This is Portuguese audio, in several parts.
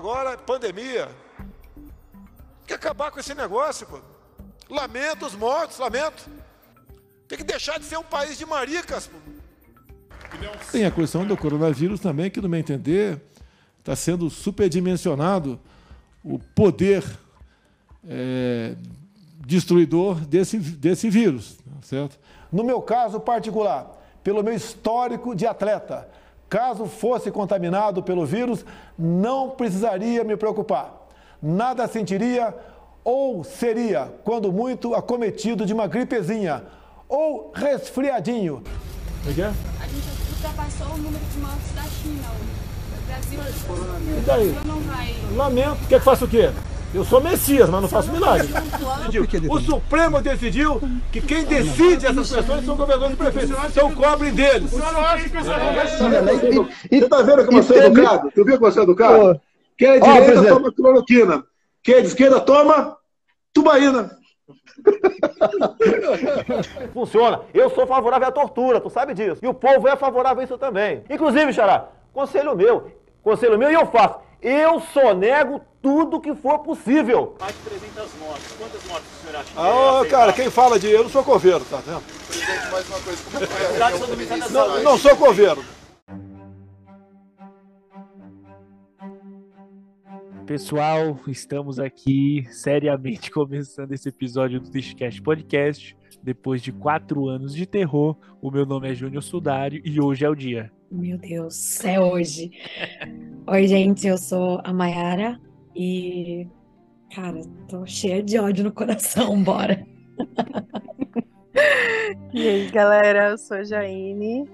agora pandemia. Tem que acabar com esse negócio, pô. Lamento os mortos, lamento. Tem que deixar de ser um país de maricas, pô. Tem a questão do coronavírus também, que, no meu entender, está sendo superdimensionado o poder é, destruidor desse, desse vírus, certo? No meu caso particular, pelo meu histórico de atleta, caso fosse contaminado pelo vírus, não precisaria me preocupar. Nada sentiria ou seria, quando muito, acometido de uma gripezinha ou resfriadinho. O que é? A gente ultrapassou o número de mortes da China hoje. O Brasil E daí? não vai. Lamento. Quer que faça o quê? Eu sou Messias, mas não faço milagre. O Supremo decidiu que quem decide essas questões são governadores e prefeitos. Então cobrem deles. E tá vendo como você é educado? Tu viu como você é educado? Quem é direita toma cloroquina. Quem é de esquerda toma tubaína. Funciona. Eu sou favorável à tortura, tu sabe disso. E o povo é favorável a isso também. Inclusive, Xará, conselho meu. Conselho meu e eu faço. Eu só nego tudo que for possível. Mais de 300 mortes. Quantas mortes o senhor acha que Ah, cara, quem fala de eu não sou coveiro, tá vendo? Presidente, mais uma coisa. Como foi a Não, não sou coveiro. Pessoal, estamos aqui seriamente começando esse episódio do Tristcast Podcast. Depois de quatro anos de terror, o meu nome é Júnior Sudário e hoje é o dia. Meu Deus, é hoje. Oi, gente, eu sou a Mayara e, cara, tô cheia de ódio no coração, bora. E aí, galera, eu sou a Jaine.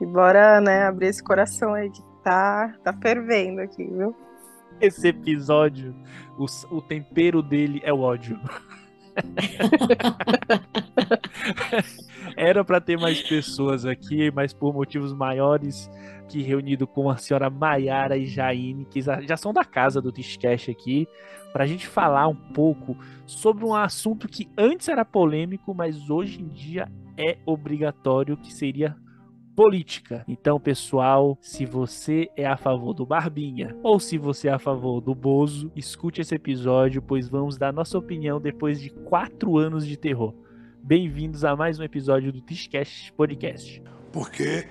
E bora, né, abrir esse coração aí que tá, tá fervendo aqui, viu? Esse episódio, o, o tempero dele é o ódio. Era pra ter mais pessoas aqui, mas por motivos maiores que reunido com a senhora Maiara e Jaine, que já são da casa do Tishcast aqui, pra gente falar um pouco sobre um assunto que antes era polêmico, mas hoje em dia é obrigatório, que seria política. Então, pessoal, se você é a favor do Barbinha ou se você é a favor do Bozo, escute esse episódio, pois vamos dar nossa opinião depois de quatro anos de terror. Bem-vindos a mais um episódio do Tishcast Podcast. Porque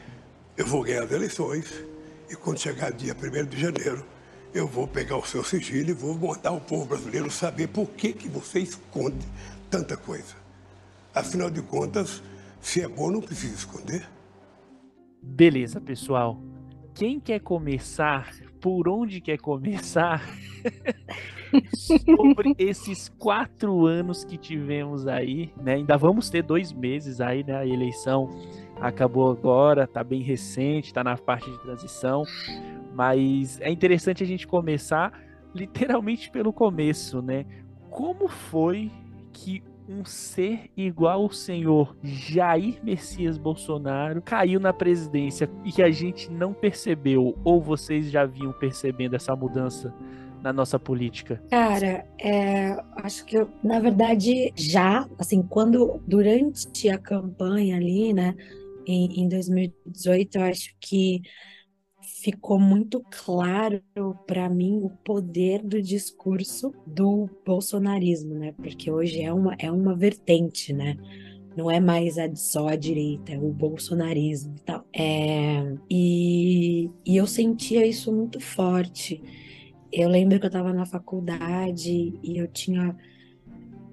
eu vou ganhar as eleições e quando chegar dia 1 de janeiro, eu vou pegar o seu sigilo e vou mandar o povo brasileiro saber por que, que você esconde tanta coisa. Afinal de contas, se é bom, não precisa esconder. Beleza, pessoal. Quem quer começar? Por onde quer começar? Sobre esses quatro anos que tivemos aí, né? Ainda vamos ter dois meses aí, né? A eleição acabou agora, tá bem recente, tá na parte de transição. Mas é interessante a gente começar literalmente pelo começo, né? Como foi que um ser igual ao senhor Jair Messias Bolsonaro caiu na presidência e que a gente não percebeu? Ou vocês já vinham percebendo essa mudança na nossa política? Cara, é, acho que eu, na verdade, já, assim, quando, durante a campanha ali, né, em, em 2018, eu acho que ficou muito claro para mim o poder do discurso do bolsonarismo, né? Porque hoje é uma, é uma vertente, né? Não é mais a, só a direita, é o bolsonarismo e tal. É, e, e eu sentia isso muito forte. Eu lembro que eu estava na faculdade e eu tinha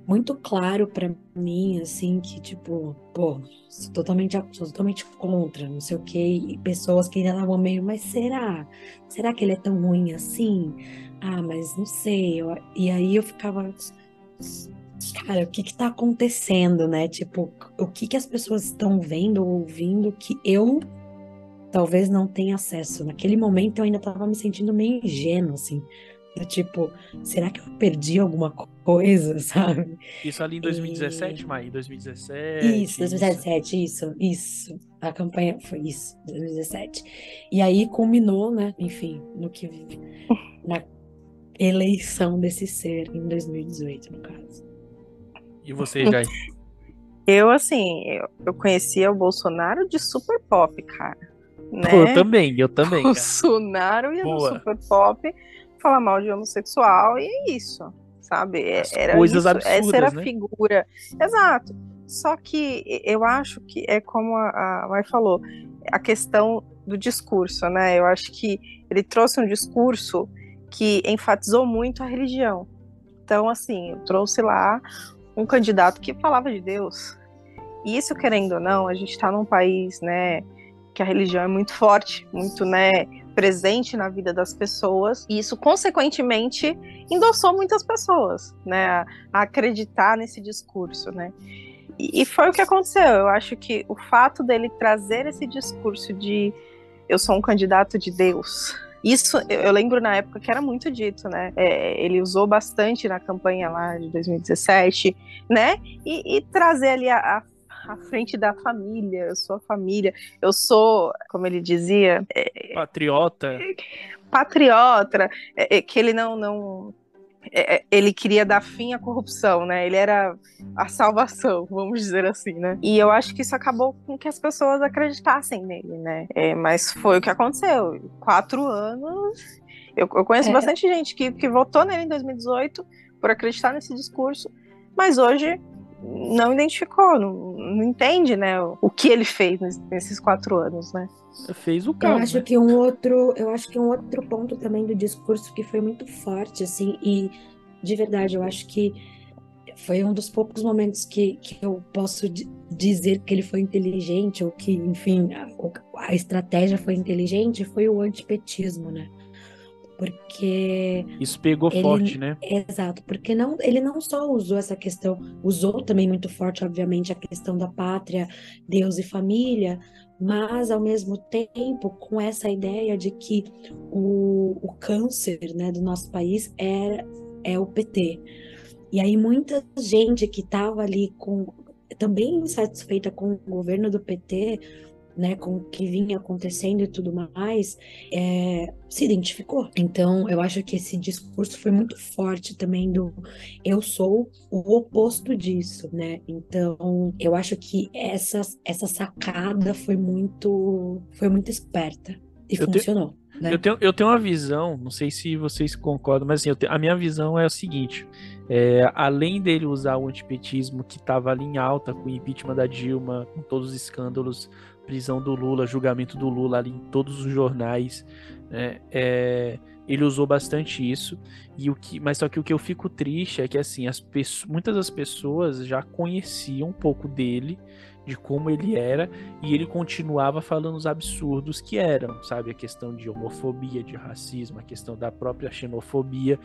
muito claro para mim, assim, que tipo, pô, sou totalmente, sou totalmente contra, não sei o quê, e pessoas que ainda estavam meio, mas será? Será que ele é tão ruim assim? Ah, mas não sei. eu- e aí eu ficava, cara, o que que tá acontecendo, né? Tipo, o que que as pessoas estão vendo ou ouvindo que eu talvez não tenha acesso. Naquele momento eu ainda tava me sentindo meio ingênuo, assim. Do tipo, será que eu perdi alguma coisa, sabe? Isso ali em 2017, Mai? 2017? Isso, 2017, isso, isso. A campanha foi isso, 2017. E aí culminou, né, enfim, no que na eleição desse ser em 2018, no caso. E você, Jair? Eu, assim, eu, eu conhecia o Bolsonaro de super pop, cara. Né? Eu também, eu também. cara. Bolsonaro ia no Boa. super pop falar mal de homossexual e é isso, sabe? É, era coisas isso, absurdas, essa era a né? figura. Exato. Só que eu acho que é como a, a Mai falou, a questão do discurso, né? Eu acho que ele trouxe um discurso que enfatizou muito a religião. Então, assim, eu trouxe lá um candidato que falava de Deus. E isso, querendo ou não, a gente está num país, né, que a religião é muito forte, muito, né, presente na vida das pessoas. E isso, consequentemente, endossou muitas pessoas, né, a, acreditar nesse discurso, né. E, e foi o que aconteceu. Eu acho que o fato dele trazer esse discurso de eu sou um candidato de Deus, isso eu, eu lembro na época que era muito dito, né? É, ele usou bastante na campanha lá de 2017, né? E, e trazer ali a, a, a frente da família, eu sou a família, eu sou, como ele dizia, é, Patriota. patriota, é, é, que ele não, não é, é, ele queria dar fim à corrupção, né? Ele era a salvação, vamos dizer assim, né? E eu acho que isso acabou com que as pessoas acreditassem nele, né? É, mas foi o que aconteceu. Quatro anos. Eu, eu conheço É. bastante gente que, que votou nele em 2018 por acreditar nesse discurso, mas hoje não identificou, não, não entende, né? O, o que ele fez nes- nesses quatro anos, né? Fez o Eu caos. acho que um outro, eu acho que um outro ponto também do discurso que foi muito forte, assim, e de verdade, eu acho que foi um dos poucos momentos que, que eu posso di- dizer que ele foi inteligente, ou que, enfim, a, a estratégia foi inteligente, foi o antipetismo, né? Porque Isso pegou ele- forte, né? Exato, porque não, ele não só usou essa questão, usou também muito forte, obviamente, a questão da pátria, Deus e família, mas ao mesmo tempo com essa ideia de que o, o câncer, né, do nosso país é, é o PT. E aí muita gente que estava ali com também insatisfeita com o governo do PT, né, com o que vinha acontecendo e tudo mais, é, se identificou. Então, eu acho que esse discurso foi muito forte também do eu sou o oposto disso, né? Então, eu acho que essa, essa sacada foi muito foi muito esperta e Eu funcionou, né? Eu tenho, eu tenho uma visão, não sei se vocês concordam, mas assim, tenho- a minha visão é o seguinte: é, além dele usar o antipetismo que estava ali em alta com o impeachment da Dilma, com todos os escândalos, prisão do Lula, julgamento do Lula ali em todos os jornais, né, é, ele usou bastante isso. E o que, mas só que o que eu fico triste é que assim, as pesso- muitas das pessoas já conheciam um pouco dele, de como ele era, e ele continuava falando os absurdos que eram, sabe? A questão de homofobia, de racismo, a questão da própria xenofobia.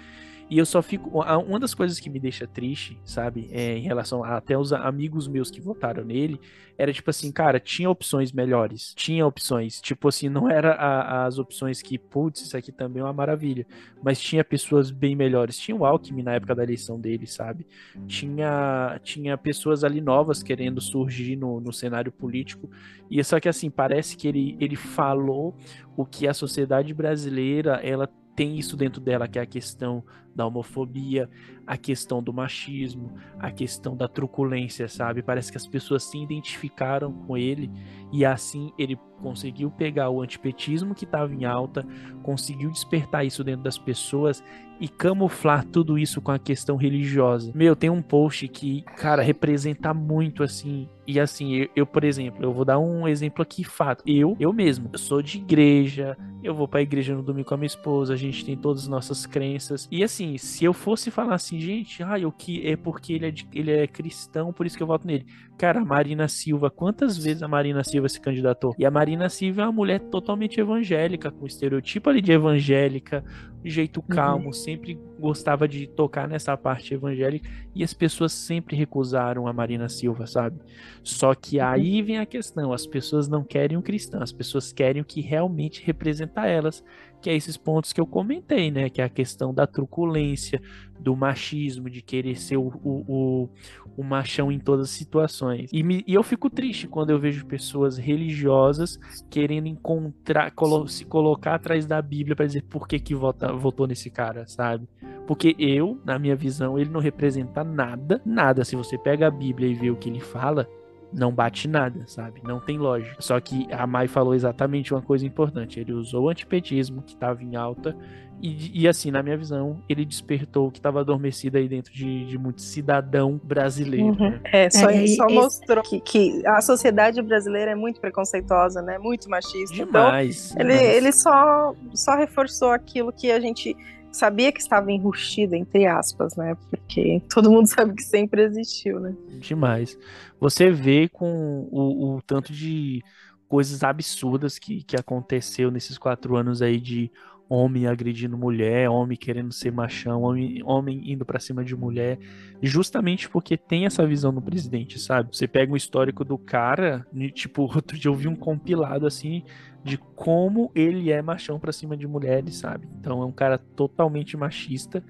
E eu só fico. Uma das coisas que me deixa triste, sabe? É, em relação a até os amigos meus que votaram nele, era tipo assim, cara, tinha opções melhores. Tinha opções. Tipo assim, não era a- as opções que, putz, isso aqui também é uma maravilha. Mas tinha pessoas bem melhores. Tinha o Alckmin na época da eleição dele, sabe? Tinha, tinha pessoas ali novas querendo surgir no, no cenário político. E só que assim, parece que ele, ele falou o que a sociedade brasileira, ela tem isso dentro dela, que é a questão da homofobia, a questão do machismo, a questão da truculência, sabe? Parece que as pessoas se identificaram com ele e assim ele conseguiu pegar o antipetismo que estava em alta, conseguiu despertar isso dentro das pessoas e camuflar tudo isso com a questão religiosa. Meu, tem um post que, cara, representa muito assim. E assim, eu, eu, por exemplo, eu vou dar um exemplo aqui, fato. Eu, eu mesmo, eu sou de igreja, eu vou pra igreja no domingo com a minha esposa, a gente tem todas as nossas crenças. E assim, se eu fosse falar assim, gente, ah, eu que é porque ele é, de- ele é cristão, por isso que eu voto nele. Cara, a Marina Silva, quantas vezes a Marina Silva se candidatou? E a Marina Silva é uma mulher totalmente evangélica, com estereotipo ali de evangélica, de jeito calmo, sempre gostava de tocar nessa parte evangélica, e as pessoas sempre recusaram a Marina Silva, sabe? Só que aí vem a questão, as pessoas não querem um cristão, as pessoas querem o que realmente representa elas, que é esses pontos que eu comentei, né? Que é a questão da truculência, do machismo, de querer ser o, o, o, o machão em todas as situações. E, me- e eu fico triste quando eu vejo pessoas religiosas querendo encontrar, colo- se colocar atrás da Bíblia para dizer por que, que vota, votou nesse cara, sabe? Porque eu, na minha visão, ele não representa nada, nada. Se você pega a Bíblia e vê o que ele fala, não bate nada, sabe? Não tem lógica. Só que a Mai falou exatamente uma coisa importante. Ele usou o antipetismo, que estava em alta, e, e, assim, na minha visão, ele despertou o que estava adormecido aí dentro de, de muito cidadão brasileiro. Uhum. Né? É, só, é, só mostrou que, que, a sociedade brasileira é muito preconceituosa, né? Muito machista. Demais. Então, demais. Ele, ele só, só reforçou aquilo que a gente sabia que estava enrustido, entre aspas, né? Porque todo mundo sabe que sempre existiu, né? Demais. Você vê com o, o tanto de coisas absurdas que, que aconteceu nesses quatro anos aí de homem agredindo mulher, homem querendo ser machão, homem, homem indo para cima de mulher, justamente porque tem essa visão do presidente, sabe? Você pega o histórico do cara, tipo, outro dia eu vi um compilado assim de como ele é machão pra cima de mulheres, sabe? Então é um cara totalmente machista.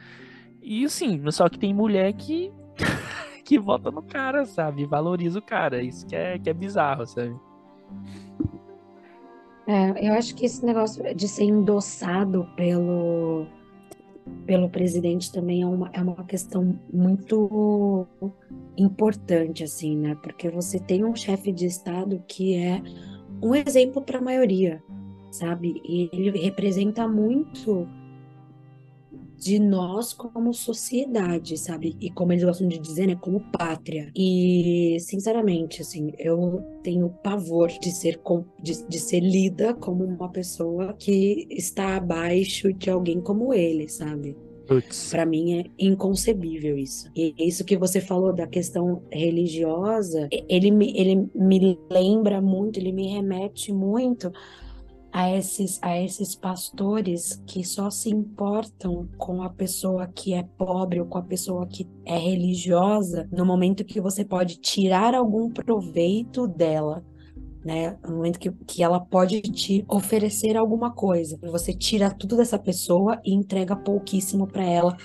E assim, só que tem mulher que que vota no cara, sabe? Valoriza o cara. Isso que é, que é bizarro, sabe? É, eu acho que esse negócio de ser endossado pelo, pelo presidente também é uma, é uma questão muito importante, assim, né? Porque você tem um chefe de Estado que é um exemplo para a maioria, sabe? Ele representa muito de nós como sociedade, sabe? E como eles gostam de dizer, né, como pátria. E, sinceramente, assim, eu tenho pavor de ser, de, de ser lida como uma pessoa que está abaixo de alguém como ele, sabe? Para mim é inconcebível isso. E isso que você falou da questão religiosa, ele me, ele me lembra muito, ele me remete muito a esses, a esses pastores que só se importam com a pessoa que é pobre ou com a pessoa que é religiosa no momento que você pode tirar algum proveito dela né? No momento que, que ela pode te oferecer alguma coisa. Você tira tudo dessa pessoa e entrega pouquíssimo para ela,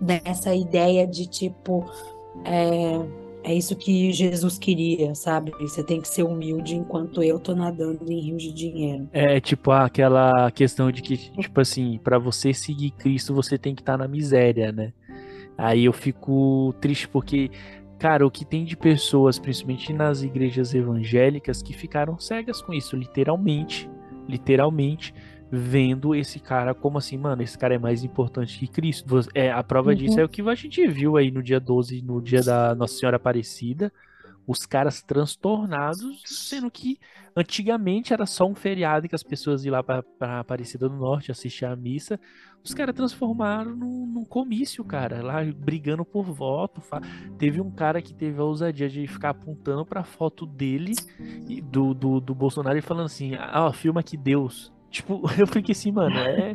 nessa ideia de tipo. É, é isso que Jesus queria, sabe? Você tem que ser humilde enquanto eu tô nadando em rios de dinheiro. É tipo aquela questão de que, tipo assim, para você seguir Cristo, você tem que estar tá na miséria, né? Aí eu fico triste porque Cara, o que tem de pessoas, principalmente nas igrejas evangélicas, que ficaram cegas com isso, literalmente. Literalmente vendo esse cara como assim, mano, esse cara é mais importante que Cristo. É, a prova uhum. disso é o que a gente viu aí no dia 12, no dia da Nossa Senhora Aparecida os caras transtornados, sendo que antigamente era só um feriado que as pessoas iam lá para Aparecida do Norte assistir a missa. Os caras transformaram num, num, comício, cara, lá brigando por voto. Teve um cara que teve a ousadia de ficar apontando pra foto dele e do, do, do Bolsonaro e falando assim: ah, ó, filma que Deus. Tipo, eu fiquei assim, mano, é.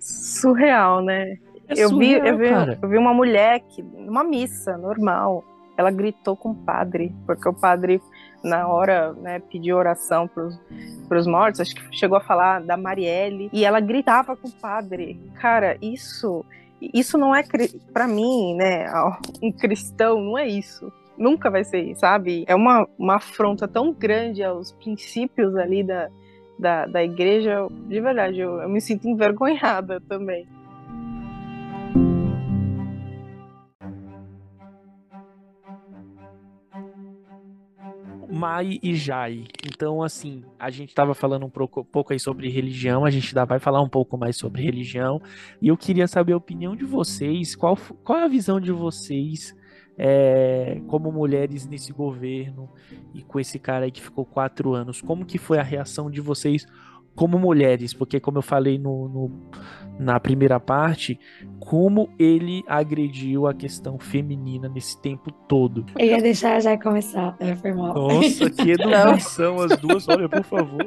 Surreal, né? É eu, surreal, vi, eu, vi, eu vi uma mulher que, numa missa normal, ela gritou com o padre, porque o padre, na hora, né, pediu oração para os mortos, acho que chegou a falar da Marielle, e ela gritava com o padre. Cara, isso isso não é para mim, né, um cristão não é isso. Nunca vai ser sabe? É uma, uma afronta tão grande aos princípios ali da, da, da igreja. De verdade, eu, eu me sinto envergonhada também. Mai e Jai. Então, assim, a gente estava falando um pouco, pouco, aí sobre religião, a gente ainda vai falar um pouco mais sobre religião. E eu queria saber a opinião de vocês, qual, qual é a visão de vocês é, como mulheres nesse governo e com esse cara aí que ficou quatro anos? Como que foi a reação de vocês como mulheres? Porque, como eu falei no, no na primeira parte, como ele agrediu a questão feminina nesse tempo todo. Eu ia deixar já começar, é, foi mal. Nossa, que educação as duas, olha, por favor.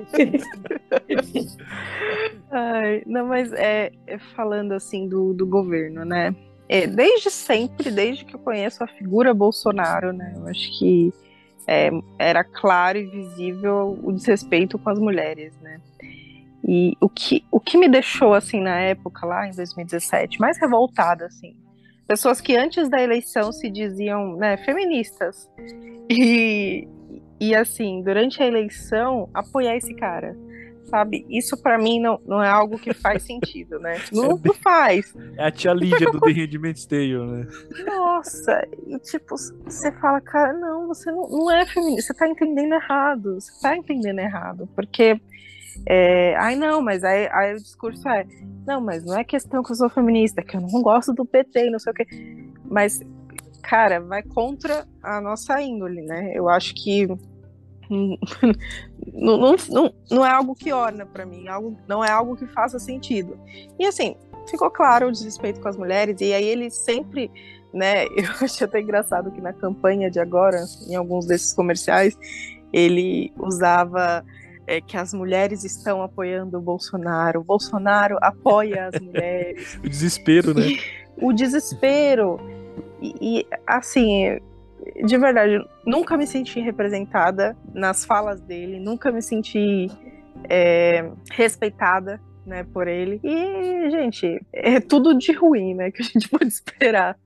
Ai, não, mas é, é falando assim do, do governo, né? É, desde sempre, desde que eu conheço a figura Bolsonaro, né? Eu acho que é, era claro e visível o desrespeito com as mulheres, né? E o que, o que me deixou, assim, na época, lá em 2017, mais revoltada, assim, pessoas que antes da eleição se diziam, né, feministas. E, e assim, durante a eleição, apoiar esse cara, sabe? Isso para mim não, não é algo que faz sentido, né? Não, não faz. É a tia Lídia do The Handmaid's Tale, né? Nossa, e tipo, você fala, cara, não, você não, não é feminista, você tá entendendo errado, você tá entendendo errado, porque é, ai não, mas aí, aí, o discurso é, não, mas não é questão que eu sou feminista, que eu não gosto do PT, não sei o quê, mas, cara, vai contra a nossa índole, né? Eu acho que não, não, não, não é algo que orna para mim, algo, não é algo que faça sentido. E assim, ficou claro o desrespeito com as mulheres, e aí ele sempre, né, eu achei até engraçado que na campanha de agora, em alguns desses comerciais, ele usava é, que as mulheres estão apoiando o Bolsonaro, o Bolsonaro apoia as mulheres. o desespero, né? o desespero. E, e, assim, de verdade, nunca me senti representada nas falas dele, nunca me senti é, respeitada, né, por ele. E, gente, é tudo de ruim, né, que a gente pode esperar.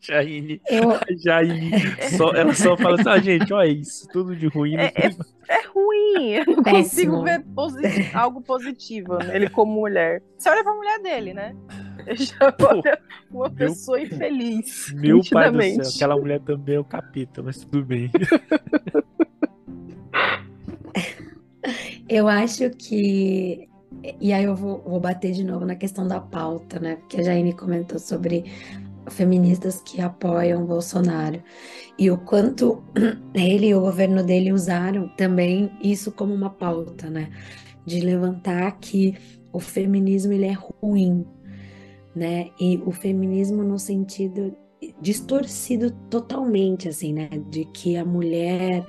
Jaine, eu... Jaine, só, ela só fala assim, ah, gente, olha isso, tudo de ruim. É, é, é, ruim, eu não Péssimo. consigo ver posi algo positivo nele como mulher. Você olha pra mulher dele, né? já olha uma meu, pessoa infeliz. Meu pai do céu, aquela mulher também é o capeta, mas tudo bem. Eu acho que. E aí eu vou, vou bater de novo na questão da pauta, né? Porque a Jaine comentou sobre feministas que apoiam Bolsonaro e o quanto ele e o governo dele usaram também isso como uma pauta, né? De levantar que o feminismo ele é ruim, né? E o feminismo no sentido distorcido totalmente, assim, né? De que a mulher,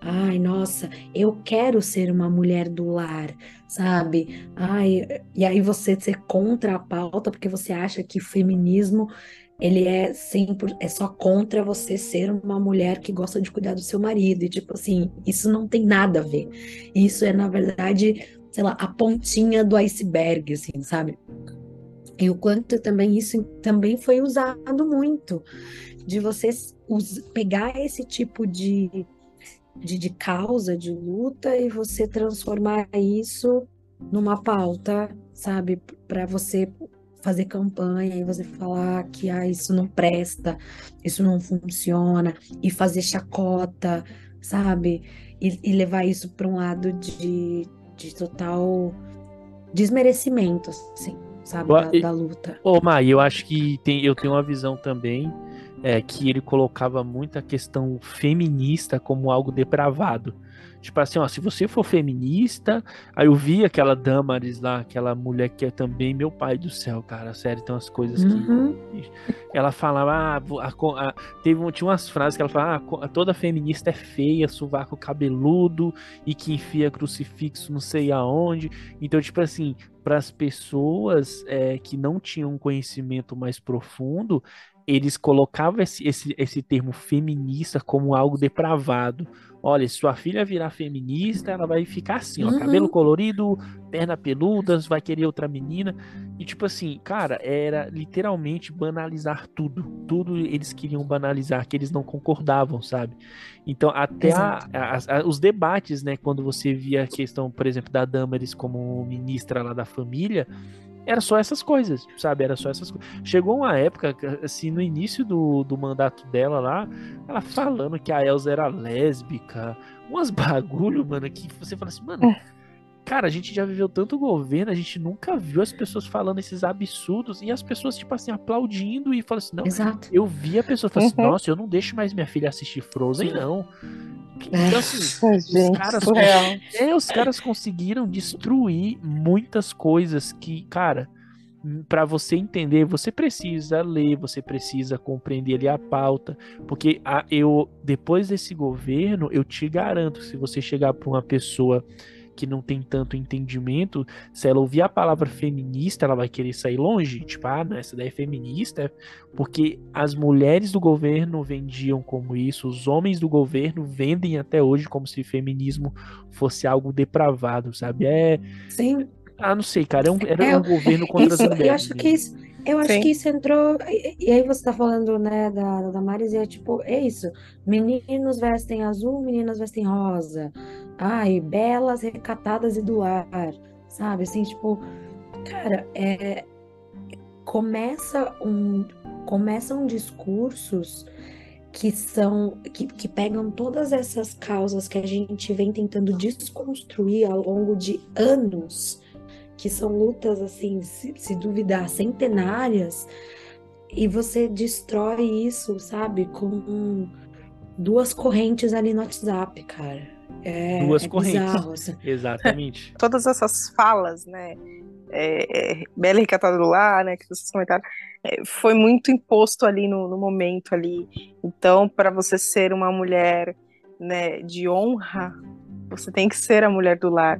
ai, nossa, eu quero ser uma mulher do lar, sabe? Ai, e aí você ser contra a pauta porque você acha que feminismo ele é sempre é só contra você ser uma mulher que gosta de cuidar do seu marido e tipo assim, isso não tem nada a ver. Isso é na verdade, sei lá, a pontinha do iceberg, assim, sabe? E o quanto também isso também foi usado muito, de você pegar esse tipo de, de, de causa, de luta, e você transformar isso numa pauta, sabe, para você fazer campanha e você falar que ah, isso não presta, isso não funciona, e fazer chacota, sabe? E, e levar isso para um lado de, de total desmerecimento, assim sabe, da, da luta. Ô, Mai, eu acho que tem, eu tenho uma visão também é, que ele colocava muita questão feminista como algo depravado. Tipo assim, ó, se você for feminista, aí eu vi aquela Damaris lá, aquela mulher que é também meu pai do céu, cara, sério, tem umas coisas uhum. que ela falava, ah, a, a, teve tinha umas frases que ela falava, ah, toda feminista é feia, sovaco cabeludo e que enfia crucifixo não sei aonde. Então, tipo assim, para as pessoas é, que não tinham um conhecimento mais profundo, eles colocavam esse, esse, esse termo feminista como algo depravado. Olha, se sua filha virar feminista, ela vai ficar assim, ó, uhum. cabelo colorido, perna peludas, vai querer outra menina. E tipo assim, cara, era literalmente banalizar tudo. Tudo eles queriam banalizar, que eles não concordavam, sabe? Então, até a, a, a, os debates, né, quando você via a questão, por exemplo, da Damaris como ministra lá da família, era só essas coisas, sabe? Era só essas coisas. Chegou uma época, assim, no início do, do mandato dela lá, ela falando que a Elsa era lésbica, umas bagulho, mano, que você fala assim, mano. É. Cara, a gente já viveu tanto governo, a gente nunca viu as pessoas falando esses absurdos e as pessoas, tipo assim, aplaudindo e falando assim, não. Exato. Eu vi a pessoa falando assim, uhum. nossa, eu não deixo mais minha filha assistir Frozen, não. Então, assim, Ai, os, caras, é, os caras conseguiram destruir muitas coisas que, cara, para você entender, você precisa ler, você precisa compreender ali a pauta, porque a, eu depois desse governo, eu te garanto, se você chegar para uma pessoa que não tem tanto entendimento, se ela ouvir a palavra feminista, ela vai querer sair longe. Tipo, ah, não, essa daí é feminista. Porque as mulheres do governo vendiam como isso, os homens do governo vendem até hoje como se feminismo fosse algo depravado, sabe? É. Sim. Ah, não sei, cara. É um, era é, um governo contra isso, as mulheres. Eu acho que isso. Eu acho Sim. que isso entrou. E, aí você tá falando, né, da, da Maris, e é tipo, é isso. Meninos vestem azul, meninas vestem rosa ai, belas, recatadas e do ar, sabe? Assim, tipo, cara, é, começa um, começam discursos que são que, que pegam todas essas causas que a gente vem tentando desconstruir ao longo de anos, que são lutas assim, se, se duvidar, centenárias, e você destrói isso, sabe, com duas correntes ali no WhatsApp, cara. É, Duas é correntes. bizarro, assim. Exatamente. Todas essas falas, né? É, é, Bela e Recatada do Lar, né? Que vocês comentaram, é, foi muito imposto ali no, no momento ali. Então, para você ser uma mulher, né, de honra, você tem que ser a mulher do lar.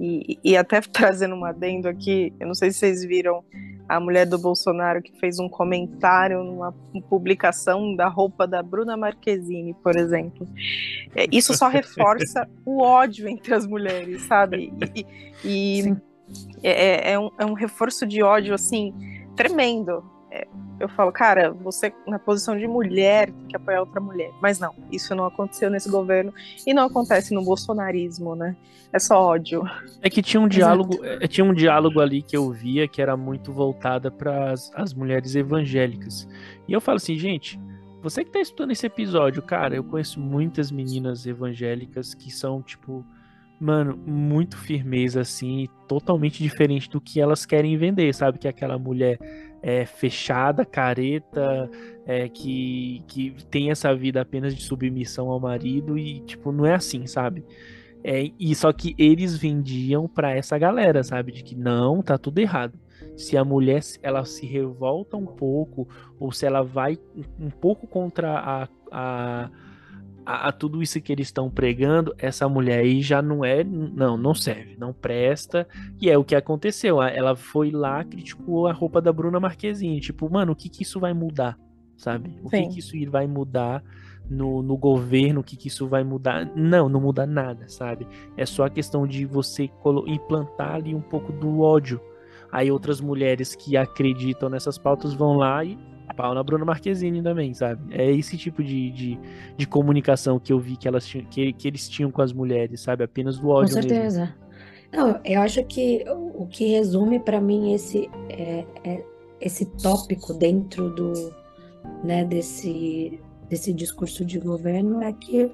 E, e até trazendo um adendo aqui, eu não sei se vocês viram a mulher do Bolsonaro que fez um comentário numa publicação da roupa da Bruna Marquezine, por exemplo. É, isso só reforça o ódio entre as mulheres, sabe? E, e é, é, um, é um reforço de ódio, assim, tremendo. É, eu falo, cara, você na posição de mulher tem que apoiar outra mulher. Mas não, isso não aconteceu nesse governo e não acontece no bolsonarismo, né? É só ódio. É que tinha um diálogo, é, tinha um diálogo ali que eu via que era muito voltada para as mulheres evangélicas. E eu falo assim, gente, você que tá escutando esse episódio, cara, eu conheço muitas meninas evangélicas que são, tipo, mano, muito firmeza, assim, totalmente diferente do que elas querem vender, sabe? Que é aquela mulher é, fechada, careta, é, que, que tem essa vida apenas de submissão ao marido e, tipo, não é assim, sabe? É, e só que eles vendiam para essa galera, sabe? De que não, tá tudo errado. Se a mulher ela se revolta um pouco, ou se ela vai um pouco contra a, a, a, a tudo isso que eles estão pregando, essa mulher aí já não é, não, não serve, não presta. E é o que aconteceu. Ela foi lá, criticou a roupa da Bruna Marquezine. Tipo, mano, o que que isso vai mudar? Sabe? O que Sim. que isso vai mudar no, no governo? O que que isso vai mudar? Não, não muda nada, sabe? É só a questão de você implantar ali um pouco do ódio. Aí outras mulheres que acreditam nessas pautas vão lá e pau na Bruna Marquezine também, sabe? É esse tipo de, de, de comunicação que eu vi que, elas tinham, que, que eles tinham com as mulheres, sabe? Apenas do Com ódio mesmo. certeza. Não, eu acho que o que resume para mim esse é, é esse tópico dentro do, né, desse desse discurso de governo é que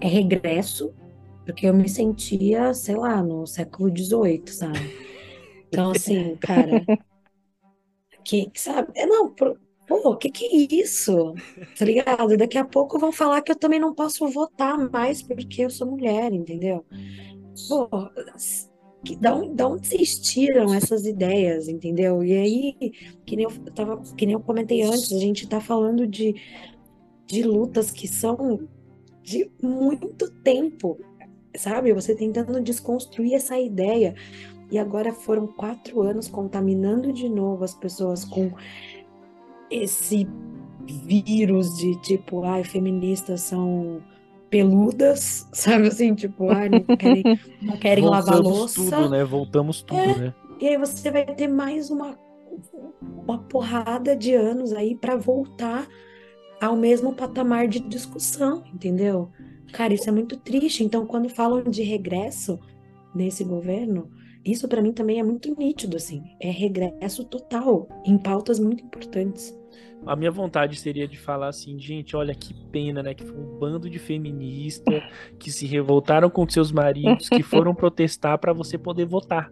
é regresso, porque eu me sentia, sei lá, no século XVIII, sabe? Então, assim, cara, que, sabe? É, não, pô, o que que é isso? Tá ligado? Daqui a pouco vão falar que eu também não posso votar mais porque eu sou mulher, entendeu? Pô, que, da, onde, da onde vocês tiram essas ideias, entendeu? E aí, que nem eu tava, que nem eu comentei antes, a gente tá falando de, de lutas que são de muito tempo, sabe? Você tentando desconstruir essa ideia. E agora foram quatro anos contaminando de novo as pessoas com esse vírus de tipo, ai, feministas são peludas, sabe assim, tipo, ai, não querem, não querem lavar Voltamos louça. tudo, né? Voltamos tudo, É. né? E aí você vai ter mais uma, uma porrada de anos aí para voltar ao mesmo patamar de discussão, entendeu? Cara, isso é muito triste. Então, quando falam de regresso nesse governo, isso para mim também é muito nítido, assim. É regresso total em pautas muito importantes. A minha vontade seria de falar assim, gente, olha que pena, né? Que foi um bando de feministas que se revoltaram com seus maridos, que foram protestar para você poder votar.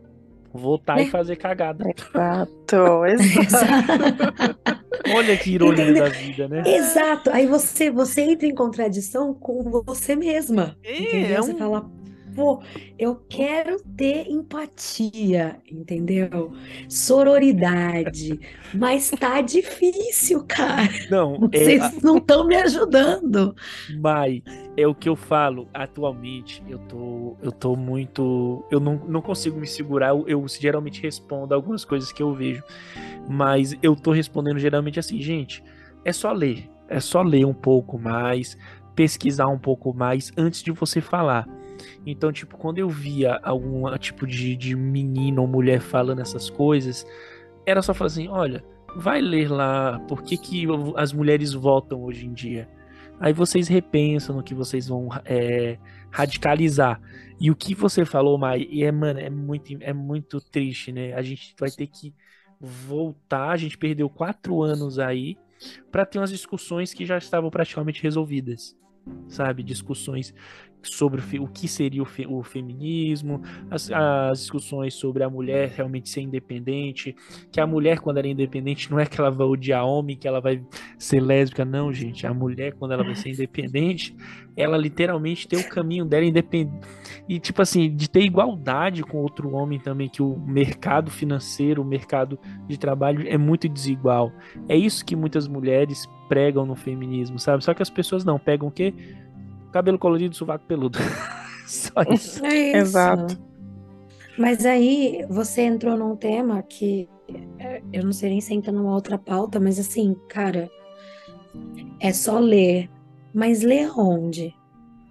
Votar e fazer cagada. Exato, exato. Olha que ironia Entendeu? da vida, né? Exato. Aí você, você entra em contradição com você mesma. É, entendeu? é Você um- fala, pô, eu quero ter empatia, entendeu? Sororidade. Mas tá difícil, cara. Não, é, Vocês não estão me ajudando. Mas é o que eu falo atualmente. Eu tô, eu tô muito. Eu não, não consigo me segurar. Eu, eu geralmente respondo algumas coisas que eu vejo. Mas eu tô respondendo geralmente assim, gente. É só ler. É só ler um pouco mais, pesquisar um pouco mais antes de você falar. Então, tipo, quando eu via algum tipo de, de menino ou mulher falando essas coisas, era só falar assim: olha, vai ler lá por que, que as mulheres votam hoje em dia. Aí vocês repensam no que vocês vão é, radicalizar. E o que você falou, Mai, é, mano, é muito, é muito triste, né? A gente vai ter que voltar. A gente perdeu quatro anos aí para ter umas discussões que já estavam praticamente resolvidas, sabe? Discussões sobre o que seria o, fe, o feminismo, as, as, discussões sobre a mulher realmente ser independente, que a mulher, quando ela é independente, não é que ela vai odiar homem, que ela vai ser lésbica, não, gente. A mulher, quando ela vai ser independente, ela literalmente tem o caminho dela independente. E, tipo assim, de ter igualdade com outro homem também, que o mercado financeiro, o mercado de trabalho é muito desigual. É isso que muitas mulheres pregam no feminismo, sabe? Só que as pessoas não pegam o quê? Cabelo colorido, sovaco peludo. Só isso. É isso. Exato. Mas aí você entrou num tema que é, eu não sei nem se entra numa outra pauta, mas assim, cara, é só ler. Mas ler onde?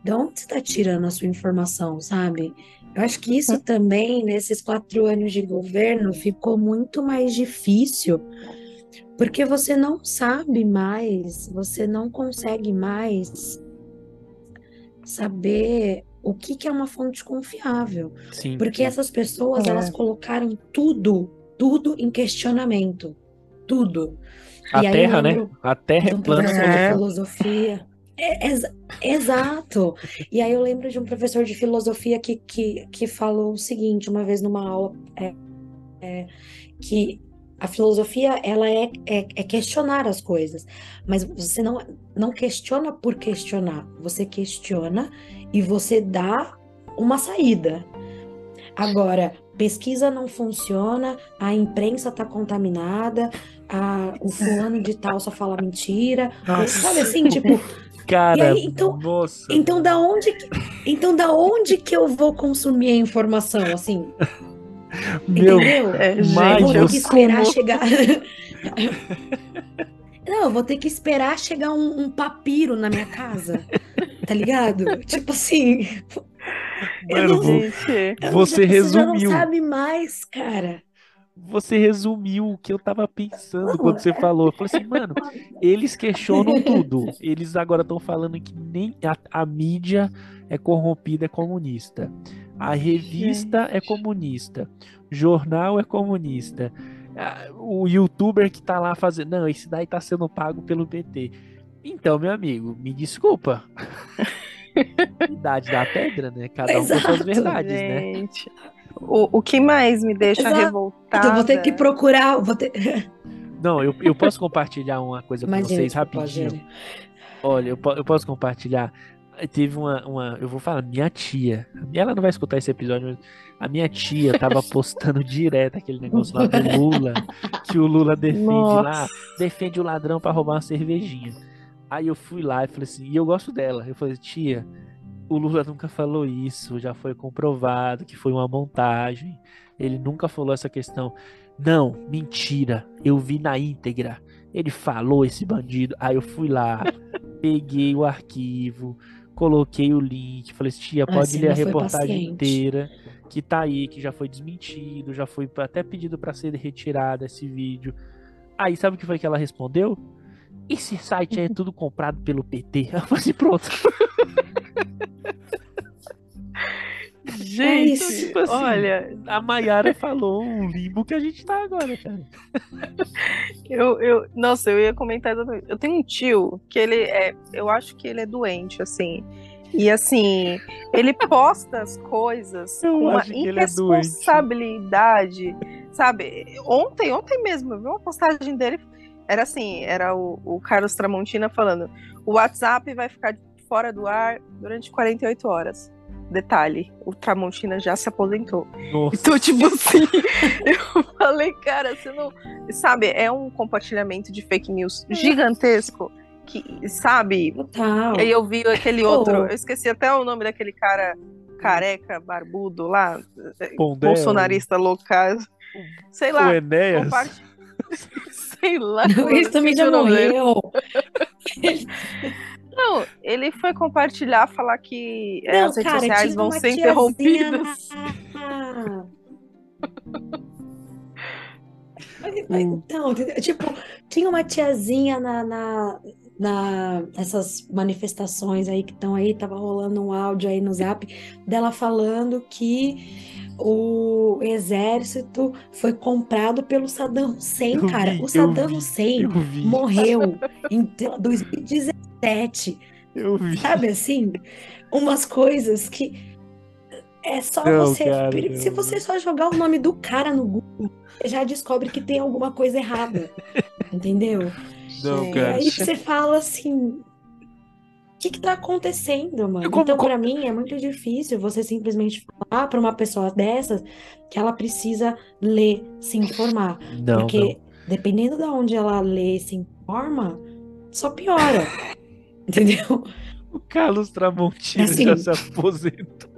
De onde você está tirando a sua informação, sabe? Eu acho que isso também, nesses quatro anos de governo, ficou muito mais difícil, porque você não sabe mais, você não consegue mais saber o que, que é uma fonte confiável. Sim. Porque essas pessoas, é. elas colocaram tudo, tudo em questionamento. Tudo. A e Terra, né? A Terra é plana. É. filosofia. É, ex exato. E aí eu lembro de um professor de filosofia que, que, que falou o seguinte, uma vez numa aula, é, é, que a filosofia ela é, é, é, questionar as coisas, mas você não, não questiona por questionar, você questiona e você dá uma saída. Agora, pesquisa não funciona, a imprensa está contaminada, a, o fulano de tal só fala mentira, Nossa. sabe assim, tipo. Cara, aí, então, nossa. então da onde que, então da onde que eu vou consumir a informação assim? Meu, Entendeu? É, eu vou ter que esperar como... chegar. Não, eu vou ter que esperar chegar um, um papiro na minha casa. tá ligado? Tipo assim. Mano, não, você resumiu. Você não sabe mais, cara. Você resumiu o que eu tava pensando não, quando você é... falou. Eu falei assim, mano, eles questionam tudo. Eles agora estão falando que nem a, a mídia é corrompida, é comunista. A revista é comunista. Jornal é comunista. O youtuber que tá lá fazendo. Não, esse daí tá sendo pago pelo PT. Então, meu amigo, me desculpa. Idade da pedra, né? Cada um Exato, com suas verdades, né? gente. né? O, o que mais me deixa Exato. revoltada. Então, vou ter que procurar. Vou ter... Não, eu, eu posso compartilhar uma coisa com Imagina, vocês rapidinho. Olha, eu, eu posso compartilhar teve uma, uma. Eu vou falar, minha tia. Ela não vai escutar esse episódio, mas a minha tia tava postando direto aquele negócio lá do Lula. Que o Lula defende Nossa. lá. Defende o ladrão para roubar uma cervejinha. Aí eu fui lá e falei assim, e eu gosto dela. Eu falei, tia, o Lula nunca falou isso, já foi comprovado que foi uma montagem. Ele nunca falou essa questão. Não, mentira. Eu vi na íntegra. Ele falou esse bandido. Aí eu fui lá, peguei o arquivo, coloquei o link, falei assim, tia, pode ler a reportagem inteira, que tá aí, que já foi desmentido, já foi até pedido para ser retirado esse vídeo. Aí sabe o que foi que ela respondeu? Esse site aí é tudo comprado pelo PT. Eu falei assim, pronto. Gente, é tipo assim, olha, a Mayara falou um limbo que a gente tá agora, cara. Eu, eu, nossa, eu ia comentar. Eu tenho um tio que ele é, eu acho que ele é doente, assim. E assim, ele posta as coisas eu com uma é irresponsabilidade, é sabe? Ontem, ontem mesmo, eu vi uma postagem dele, era assim, era o, o Carlos Tramontina falando: o WhatsApp vai ficar fora do ar durante 48 horas. Detalhe, o Tramontina já se aposentou. Nossa. Então, tipo assim, eu falei, cara, você não. Sabe, é um compartilhamento de fake news gigantesco. Que, sabe? Total. Aí eu vi aquele outro, eu esqueci até o nome daquele cara careca, barbudo lá, Pondé, bolsonarista local. Sei lá. O Enéas. Compart... Sei lá. Ele também já morreu. Não, ele foi compartilhar, falar que é, Não, as redes cara, sociais vão ser interrompidas. Então, tipo, tinha uma tiazinha na, na, na essas manifestações aí que estão aí, tava rolando um áudio aí no Zap dela falando que o exército foi comprado pelo Saddam Hussein, Eu cara. vi, o Saddam vi, Hussein morreu em 2017. Eu vi. Sabe assim? Umas coisas que é só Não, você. cara, Se não. você só jogar o nome do cara no Google, você já descobre que tem alguma coisa errada. Entendeu? Não, E cara. aí você fala assim. O que que tá acontecendo, mano? Como- Então, como- pra mim, é muito difícil você simplesmente falar pra uma pessoa dessas que ela precisa ler, se informar. Não, Porque dependendo de onde ela lê e se informa, só piora. Entendeu? O Carlos Tramontina Assim- já se aposentou.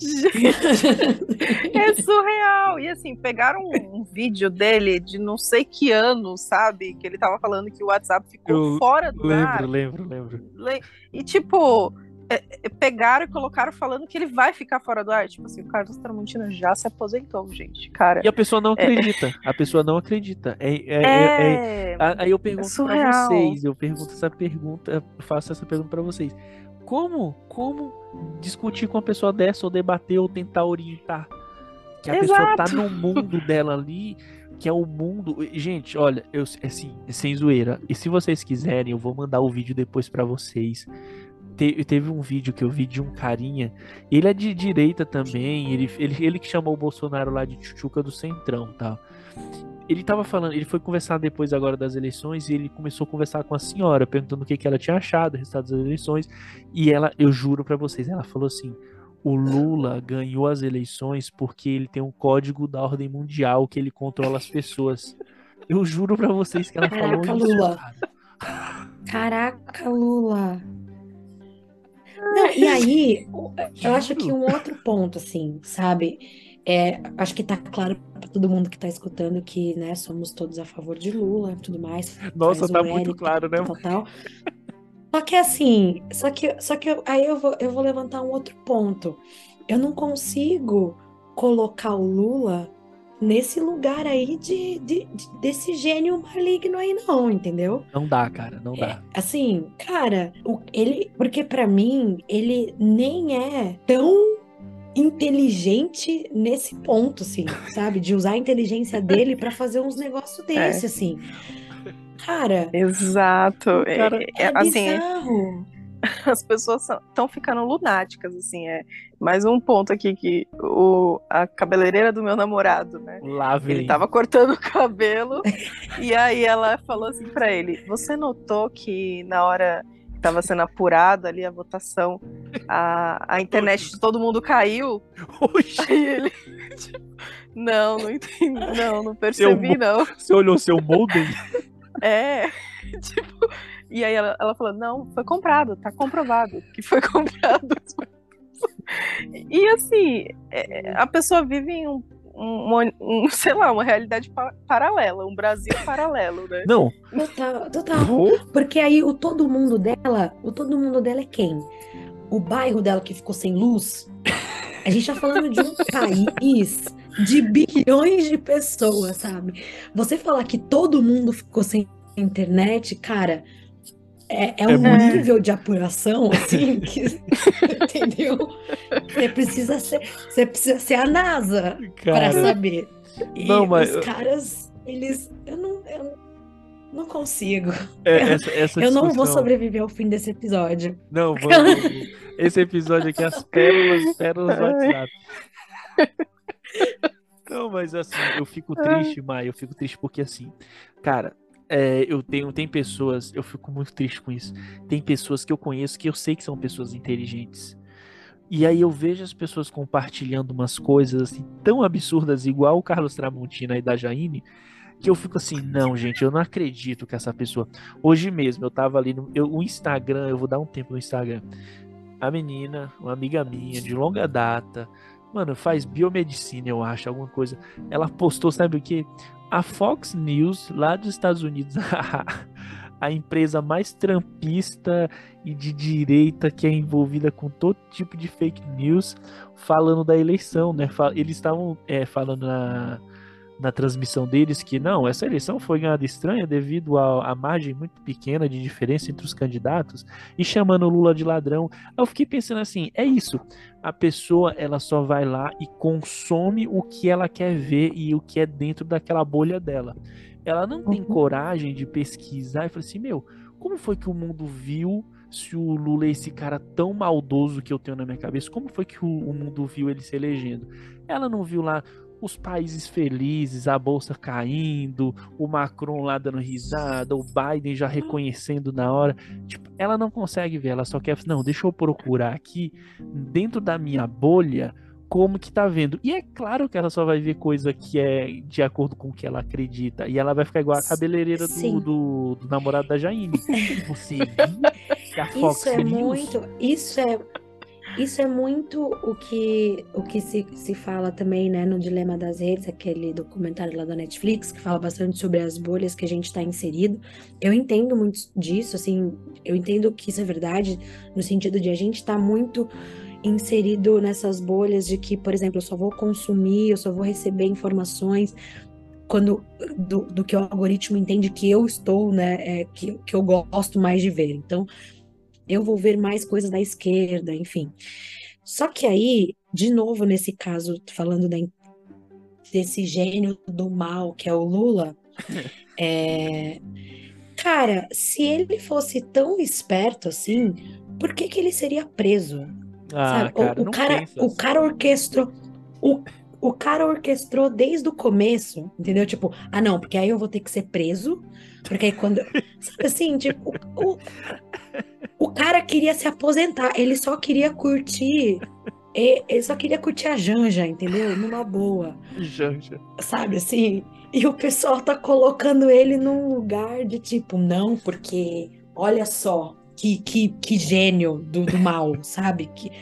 É surreal. E assim, pegaram um, um vídeo dele de não sei que ano, sabe? Que ele tava falando que o WhatsApp ficou Eu fora do ar. Lembro, lembro, lembro. Le- E tipo, é- é, pegaram e colocaram falando que ele vai ficar fora do ar. Tipo assim, o Carlos Tramontina já se aposentou, gente. Cara. E a pessoa não É. acredita. A pessoa não acredita. É, é- é- é- É, Aí eu pergunto pra surreal. vocês, eu pergunto essa pergunta, eu faço essa pergunta pra vocês. Como, como discutir com uma pessoa dessa ou debater ou tentar orientar? Que a pessoa tá Exato. no mundo dela ali, que é o mundo. Gente, olha, eu assim, sem zoeira. E se vocês quiserem, eu vou mandar o vídeo depois pra vocês. Te- teve um vídeo que eu vi de um carinha. Ele é de direita também. Ele, ele, ele que chamou o Bolsonaro lá de tchutchuca do Centrão, tá? Ele tava falando, ele foi conversar depois agora das eleições e ele começou a conversar com a senhora, perguntando o que, que ela tinha achado do resultado das eleições. E ela, eu juro pra vocês, ela falou assim: o Lula ganhou as eleições porque ele tem um código da ordem mundial que ele controla as pessoas. Eu juro pra vocês que ela falou Caraca, isso, Lula. cara. Caraca, Lula. Não, e aí, o- eu acho que um outro ponto, assim, sabe? É, acho que tá claro para todo mundo que tá escutando que, né, somos todos a favor de Lula e tudo mais. Nossa, tá muito claro, né? tal, tal. Só que assim, só que, só que eu- aí eu vou, eu vou levantar um outro ponto. Eu não consigo colocar o Lula nesse lugar aí de, de- de- desse gênio maligno aí, não, entendeu? Não dá, cara, não dá. Assim, cara, o- ele, porque pra mim ele nem é tão inteligente nesse ponto, assim, sabe? De usar a inteligência dele pra fazer uns negócios desse, assim. Cara, Exato. É- cara, é- é assim, é- bizarro. as pessoas estão ficando lunáticas, assim, é. Mais um ponto aqui que o, a cabeleireira do meu namorado, né? Lá vem. Ele tava cortando o cabelo e aí ela falou assim pra ele: Você notou que na hora que tava sendo apurada ali a votação, a, a internet de todo mundo caiu? Aí ele. tipo, não, não entendi. Não, não percebi, mo- não. Você olhou seu molden? É, tipo, e aí ela, ela falou, não, foi comprado, tá comprovado que foi comprado. E assim, é, a pessoa vive em um, um- um, sei lá, uma realidade pa- paralela, um Brasil paralelo, né? Não. Total, total. Porque aí o todo mundo dela, o todo mundo dela é quem? O bairro dela que ficou sem luz. A gente tá falando de um país de bilhões de pessoas, sabe? Você falar que todo mundo ficou sem internet, cara, é, é um muito. nível de apuração, assim, que, entendeu? Você precisa ser, você precisa ser a NASA para saber. E Não, mas- os caras, eles, eu não, eu não consigo. É, eu, essa- essa eu não vou discussão- sobreviver ao fim desse episódio. Não, vamos. Esse episódio aqui é as pérolas, pérolas do WhatsApp. Não, mas assim, eu fico triste, Maia, eu fico triste porque assim, cara, é, eu tenho, tem pessoas, eu fico muito triste com isso. Tem pessoas que eu conheço que eu sei que são pessoas inteligentes. E aí eu vejo as pessoas compartilhando umas coisas assim tão absurdas, igual o Carlos Tramontina e da Jaine, que eu fico assim, não, gente, eu não acredito que essa pessoa. Hoje mesmo eu tava ali no eu, o Instagram, eu vou dar um tempo no Instagram. A menina, uma amiga minha de longa data, mano, faz biomedicina, eu acho, alguma coisa. Ela postou, sabe o que? A Fox News lá dos Estados Unidos, a empresa mais trampista e de direita que é envolvida com todo tipo de fake news, falando da eleição, né? Eles estavam é, falando na, na transmissão deles que não, essa eleição foi ganhada estranha devido à margem muito pequena de diferença entre os candidatos e chamando o Lula de ladrão. Eu fiquei pensando assim, é isso. A pessoa ela só vai lá e consome o que ela quer ver e o que é dentro daquela bolha dela. Ela não tem uhum. coragem de pesquisar e falar assim, meu, como foi que o mundo viu se o Lula é esse cara tão maldoso que eu tenho na minha cabeça? Como foi que o, o mundo viu ele se elegendo? Ela não viu lá os países felizes, a bolsa caindo, o Macron lá dando risada, o Biden já reconhecendo na hora. Tipo, ela não consegue ver, ela só quer, não, deixa eu procurar aqui dentro da minha bolha como que tá vendo. E é claro que ela só vai ver coisa que é de acordo com o que ela acredita. E ela vai ficar igual a cabeleireira do, do, do, namorado da Jaine. Você viu que a Fox Isso é muito. Isso é isso é muito o que, o que se, se fala também, né, no Dilema das Redes, aquele documentário lá da Netflix, que fala bastante sobre as bolhas que a gente está inserido. Eu entendo muito disso, assim, eu entendo que isso é verdade, no sentido de a gente estar tá muito inserido nessas bolhas de que, por exemplo, eu só vou consumir, eu só vou receber informações quando do, do que o algoritmo entende que eu estou, né, é, que, que eu gosto mais de ver. Então, eu vou ver mais coisas da esquerda, enfim. Só que aí, de novo, nesse caso, falando da, desse gênio do mal que é o Lula, é, cara, se ele fosse tão esperto assim, por que, que ele seria preso? Ah, cara, o, o cara, o assim. cara orquestrou. O, o cara orquestrou desde o começo, entendeu? Tipo, ah, não, porque aí eu vou ter que ser preso. Porque aí quando. Sabe assim, tipo, o, o cara queria se aposentar, ele só queria curtir. Ele só queria curtir a Janja, entendeu? Numa boa. Janja. Sabe assim? E o pessoal tá colocando ele num lugar de tipo, não, porque olha só, que, que, que gênio do, do mal, sabe? Que,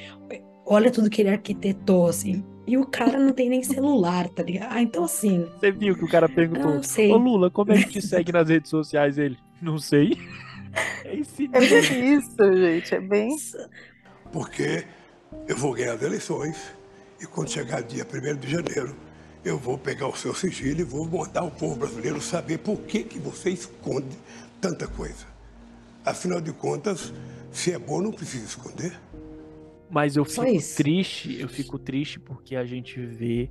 olha tudo que ele arquitetou, assim. E o cara não tem nem celular, tá ligado? Ah, então assim. Você viu que o cara perguntou: Ô Lula, como é que te segue nas redes sociais? Ele, não sei. É, esse é bem isso, gente. É bem. Porque eu vou ganhar as eleições e quando chegar dia 1 de janeiro, eu vou pegar o seu sigilo e vou mandar o povo brasileiro saber por que, que você esconde tanta coisa. Afinal de contas, se é bom, não precisa esconder. Mas eu fico triste, eu fico triste porque a gente vê,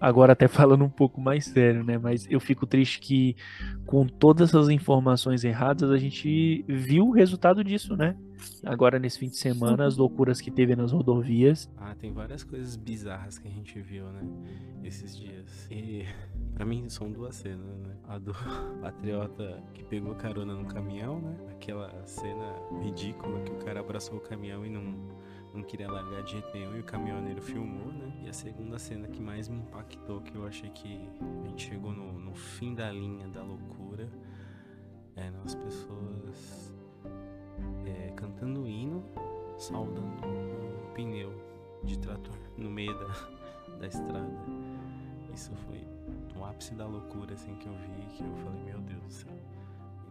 agora até falando um pouco mais sério, né? Mas eu fico triste que com todas essas informações erradas, a gente viu o resultado disso, né? Agora nesse fim de semana, as loucuras que teve nas rodovias. Ah, tem várias coisas bizarras que a gente viu, né? Esses dias. E para mim são duas cenas, né? A do patriota que pegou carona no caminhão, né? Aquela cena ridícula que o cara abraçou o caminhão e não não queria largar de jeito nenhum e o caminhoneiro filmou, né? E a segunda cena que mais me impactou, que eu achei que a gente chegou no, no fim da linha da loucura, é as pessoas é, cantando hino, saudando um pneu de trator no meio da, da estrada. Isso foi o ápice da loucura assim que eu vi, que eu falei, meu Deus do céu,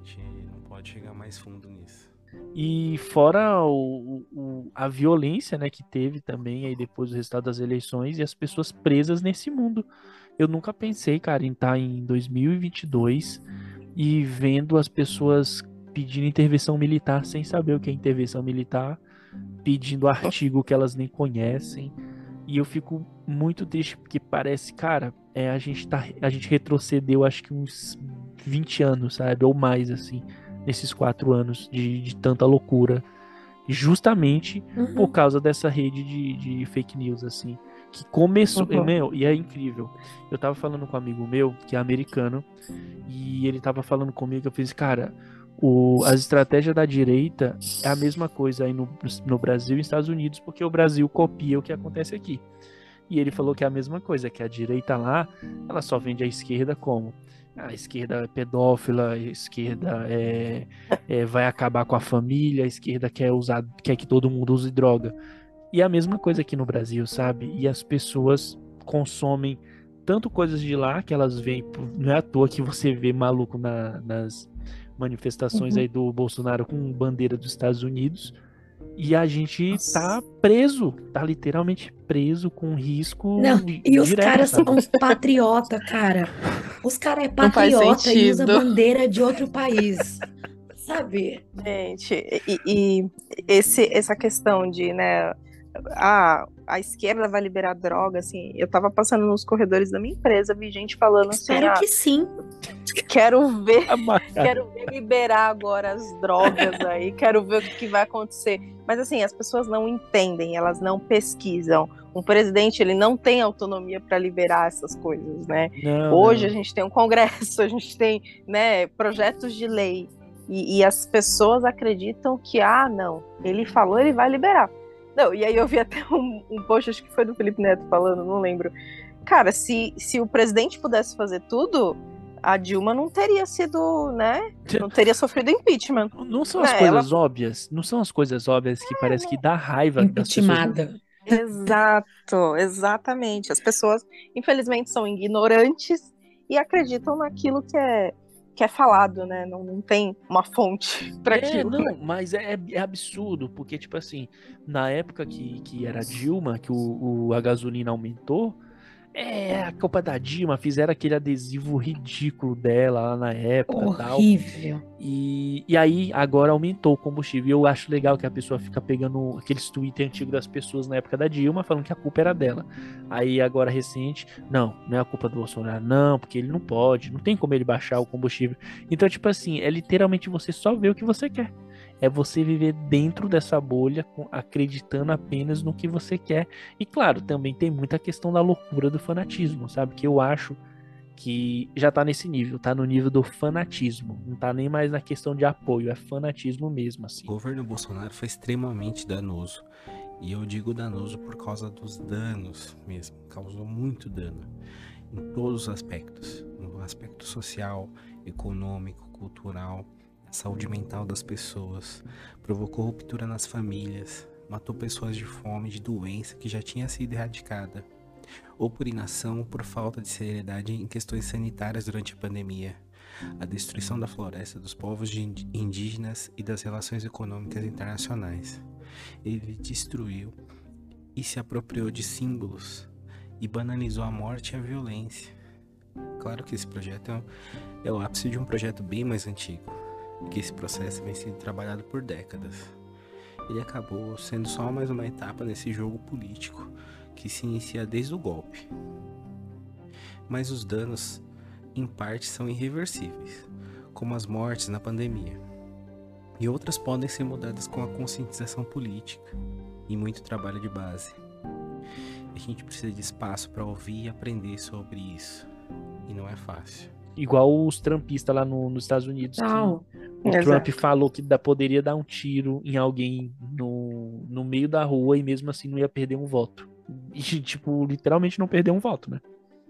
a gente não pode chegar mais fundo nisso. E fora o, o, a violência né, que teve também aí depois do resultado das eleições e as pessoas presas nesse mundo. Eu nunca pensei, cara, em estar tá em 2022 e vendo as pessoas pedindo intervenção militar sem saber o que é intervenção militar, pedindo artigo que elas nem conhecem. E eu fico muito triste porque parece, cara, é, a, gente tá, a gente retrocedeu acho que uns 20 anos, sabe? Ou mais, assim nesses quatro anos de, de tanta loucura. Justamente uhum. por causa dessa rede de, de fake news, assim. Que começou. Uhum. Meu, e é incrível. Eu tava falando com um amigo meu, que é americano, e ele tava falando comigo, eu fiz, cara, o, as estratégias da direita é a mesma coisa aí no, no Brasil e Estados Unidos, porque o Brasil copia o que acontece aqui. E ele falou que é a mesma coisa, que a direita lá, ela só vende a esquerda como a esquerda é pedófila, a esquerda é, é, vai acabar com a família, a esquerda quer usar, quer que todo mundo use droga. E a mesma coisa aqui no Brasil, sabe? E as pessoas consomem tanto coisas de lá que elas veem. Não é à toa que você vê maluco na, nas manifestações uhum. aí do Bolsonaro com bandeira dos Estados Unidos. E a gente tá preso, tá literalmente preso com risco. Não, e os caras são uns patriota, cara. Os caras é patriota e usa bandeira de outro país. Sabe? Gente, e, e esse, essa questão de, né, a, a esquerda vai liberar droga, assim, eu tava passando nos corredores da minha empresa, vi gente falando assim, Espero ah, que sim. quero ver, quero ver liberar agora as drogas aí, quero ver o que, que vai acontecer. Mas assim, as pessoas não entendem, elas não pesquisam. Um presidente, ele não tem autonomia para liberar essas coisas, né? Não, Hoje não. a gente tem um congresso, a gente tem, né, projetos de lei. E, e as pessoas acreditam que, ah, não, ele falou, ele vai liberar. Não, e aí eu vi até um, um post, acho que foi do Felipe Neto falando, não lembro. Cara, se, se o presidente pudesse fazer tudo, a Dilma não teria sido, né? Não teria sofrido impeachment. Não são as Né, coisas ela- óbvias, não são as coisas óbvias que parece que dá raiva. Impeachmada. Exato, exatamente. As pessoas, infelizmente, são ignorantes e acreditam naquilo que é, que é falado, né? Não, não tem uma fonte para É, aquilo. não, mas é, é absurdo, porque, tipo assim, na época que, que era Dilma, que o, o- a gasolina aumentou, é a culpa da Dilma, fizeram aquele adesivo ridículo dela lá na época e tal. Horrível. E, e aí agora aumentou o combustível. E eu acho legal que a pessoa fica pegando aqueles tweets antigos das pessoas na época da Dilma, falando que a culpa era dela. Aí agora recente, não, não é a culpa do Bolsonaro, não, porque ele não pode, não tem como ele baixar o combustível. Então, tipo assim, é literalmente você só ver o que você quer. É você viver dentro dessa bolha, acreditando apenas no que você quer. E claro, também tem muita questão da loucura do fanatismo, sabe? Que eu acho que já tá nesse nível, tá no nível do fanatismo. Não tá nem mais na questão de apoio, é fanatismo mesmo, assim. O governo Bolsonaro foi extremamente danoso. E eu digo danoso por causa dos danos mesmo. Causou muito dano em todos os aspectos: no aspecto social, econômico, cultural, saúde mental das pessoas. Provocou ruptura nas famílias, matou pessoas de fome, de doença que já tinha sido erradicada. Ou por inação ou por falta de seriedade em questões sanitárias durante a pandemia a destruição da floresta, dos povos indígenas e das relações econômicas internacionais. Ele destruiu e se apropriou de símbolos e banalizou a morte e a violência. Claro que esse projeto é é o ápice de um projeto bem mais antigo, que esse processo vem sendo trabalhado por décadas. Ele acabou sendo só mais uma etapa nesse jogo político que se inicia desde o golpe. Mas os danos em parte são irreversíveis, como as mortes na pandemia. E outras podem ser mudadas com a conscientização política e muito trabalho de base. A gente precisa de espaço para ouvir e aprender sobre isso. E não é fácil. Igual os trampistas lá no- nos Estados Unidos. que Não. o Exato. Trump falou que dá- poderia dar um tiro em alguém no, no meio da rua e mesmo assim não ia perder um voto. E, tipo, literalmente não perdeu um voto, né?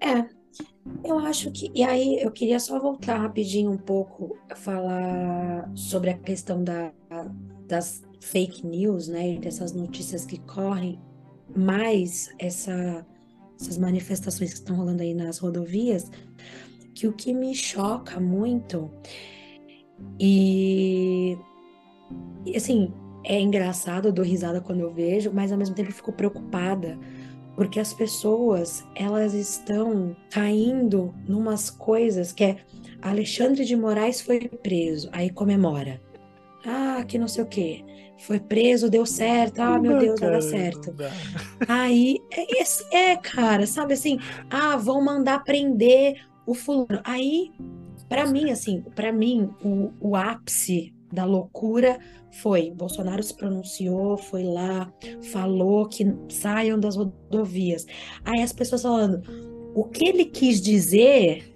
É, eu acho que. E aí, eu queria só voltar rapidinho um pouco, falar sobre a questão da, das fake news, né? Dessas notícias que correm, mais essa, essas manifestações que estão rolando aí nas rodovias, que o que me choca muito e, assim, é engraçado, eu dou risada quando eu vejo, mas ao mesmo tempo eu fico preocupada porque as pessoas elas estão caindo numas coisas que é Alexandre de Moraes foi preso, aí comemora. Ah, que não sei o quê. Foi preso, deu certo. Ah, meu Não, Deus, vai dar certo. dá. Aí, é, esse- é, cara, sabe assim? Ah, vão mandar prender o fulano. Aí, pra mim, assim, pra mim, o, o ápice da loucura foi Bolsonaro se pronunciou, foi lá, falou que saiam das rodovias. Aí as pessoas falando, o que ele quis dizer,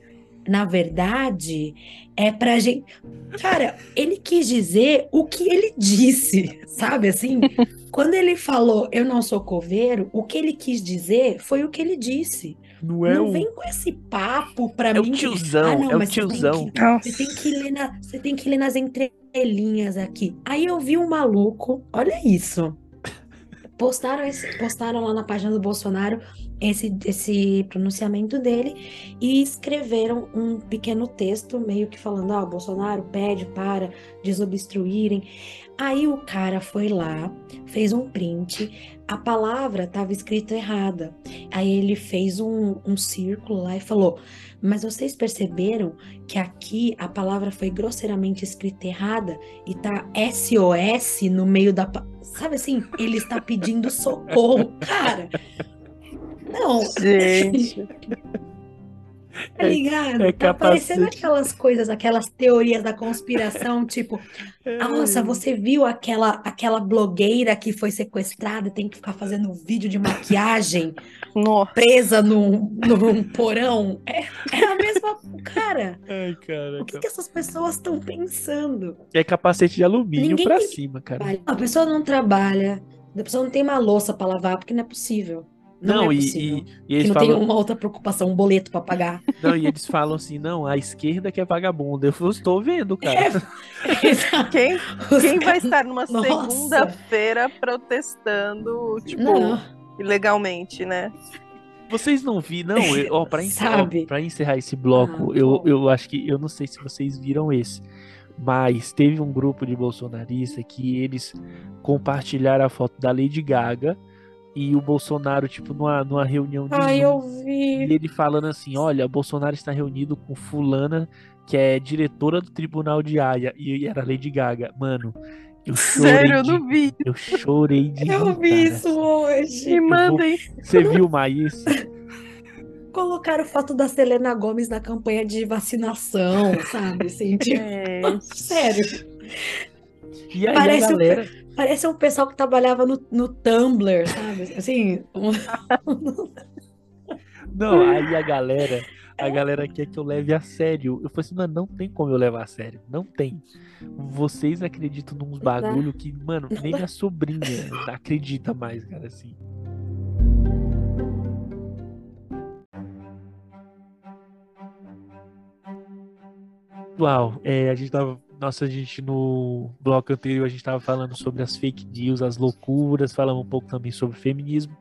na verdade, é pra gente. Cara, ele quis dizer o que ele disse, sabe assim? Quando ele falou eu não sou coveiro, o que ele quis dizer foi o que ele disse. Não é não o. vem com esse papo pra É o mim. que- tiozão, ah, não, é o mas você tem tiozão. que- Você tem que ler na, você tem que ler nas entrelinhas aqui. Aí eu vi um maluco, olha isso. Postaram, esse- postaram lá na página do Bolsonaro esse, esse pronunciamento dele e escreveram um pequeno texto, meio que falando: ah, o Bolsonaro pede para desobstruírem. Aí o cara foi lá, fez um print, a palavra estava escrita errada. Aí ele fez um, um círculo lá e falou: Mas vocês perceberam que aqui a palavra foi grosseiramente escrita errada e tá SOS no meio da. pa-" Sabe assim? Ele está pedindo socorro, cara. Não. Gente. Tá ligado? é tá parecendo aquelas coisas, aquelas teorias da conspiração, tipo, nossa, você viu aquela aquela blogueira que foi sequestrada, tem que ficar fazendo vídeo de maquiagem, presa num, num porão? É, é a mesma, cara. Ai, cara. O que, que essas pessoas estão pensando? É capacete de alumínio Ninguém pra cima, cara. A pessoa não trabalha, a pessoa não tem uma louça pra lavar, porque não é possível. Não, Não, é e- possível. e- e que eles não tem falam- uma outra preocupação, um boleto pra pagar. Não, e eles falam assim, não, a esquerda que é vagabunda. Eu falo, estou vendo, cara. Quem, quem vai estar numa segunda-feira protestando, tipo, Não. ilegalmente, né? Vocês não viram, não, eu- ó, pra, encerrar, Sabe? pra encerrar esse bloco, Ah, eu, eu acho que, eu não sei se vocês viram esse, mas teve um grupo de bolsonaristas que eles compartilharam a foto da Lady Gaga e o Bolsonaro, tipo, numa, numa reunião de Ai, eu vi. e ele falando assim, olha, Bolsonaro está reunido com fulana, que é diretora do Tribunal de Haia, e era a Lady Gaga. Mano, eu chorei Sério, eu de- não vi. Eu chorei de Eu rir, vi cara. isso hoje. Me Eu vou- mandem. Você viu, Maísa? Colocaram foto da Selena Gomes na campanha de vacinação, sabe? Assim, tipo, sério. E aí Parece, a um, galera... pe- parece um pessoal que trabalhava no, no Tumblr, sabe? Assim, um- Não, aí a galera, a galera quer que eu leve a sério. Eu falei assim, mano, não tem como eu levar a sério. Não tem. Vocês acreditam nos bagulho que, mano, nem minha sobrinha acredita mais, cara, assim. Uau, é, a gente tava. Nossa, a gente no bloco anterior a gente tava falando sobre as fake news, as loucuras, falamos um pouco também sobre feminismo.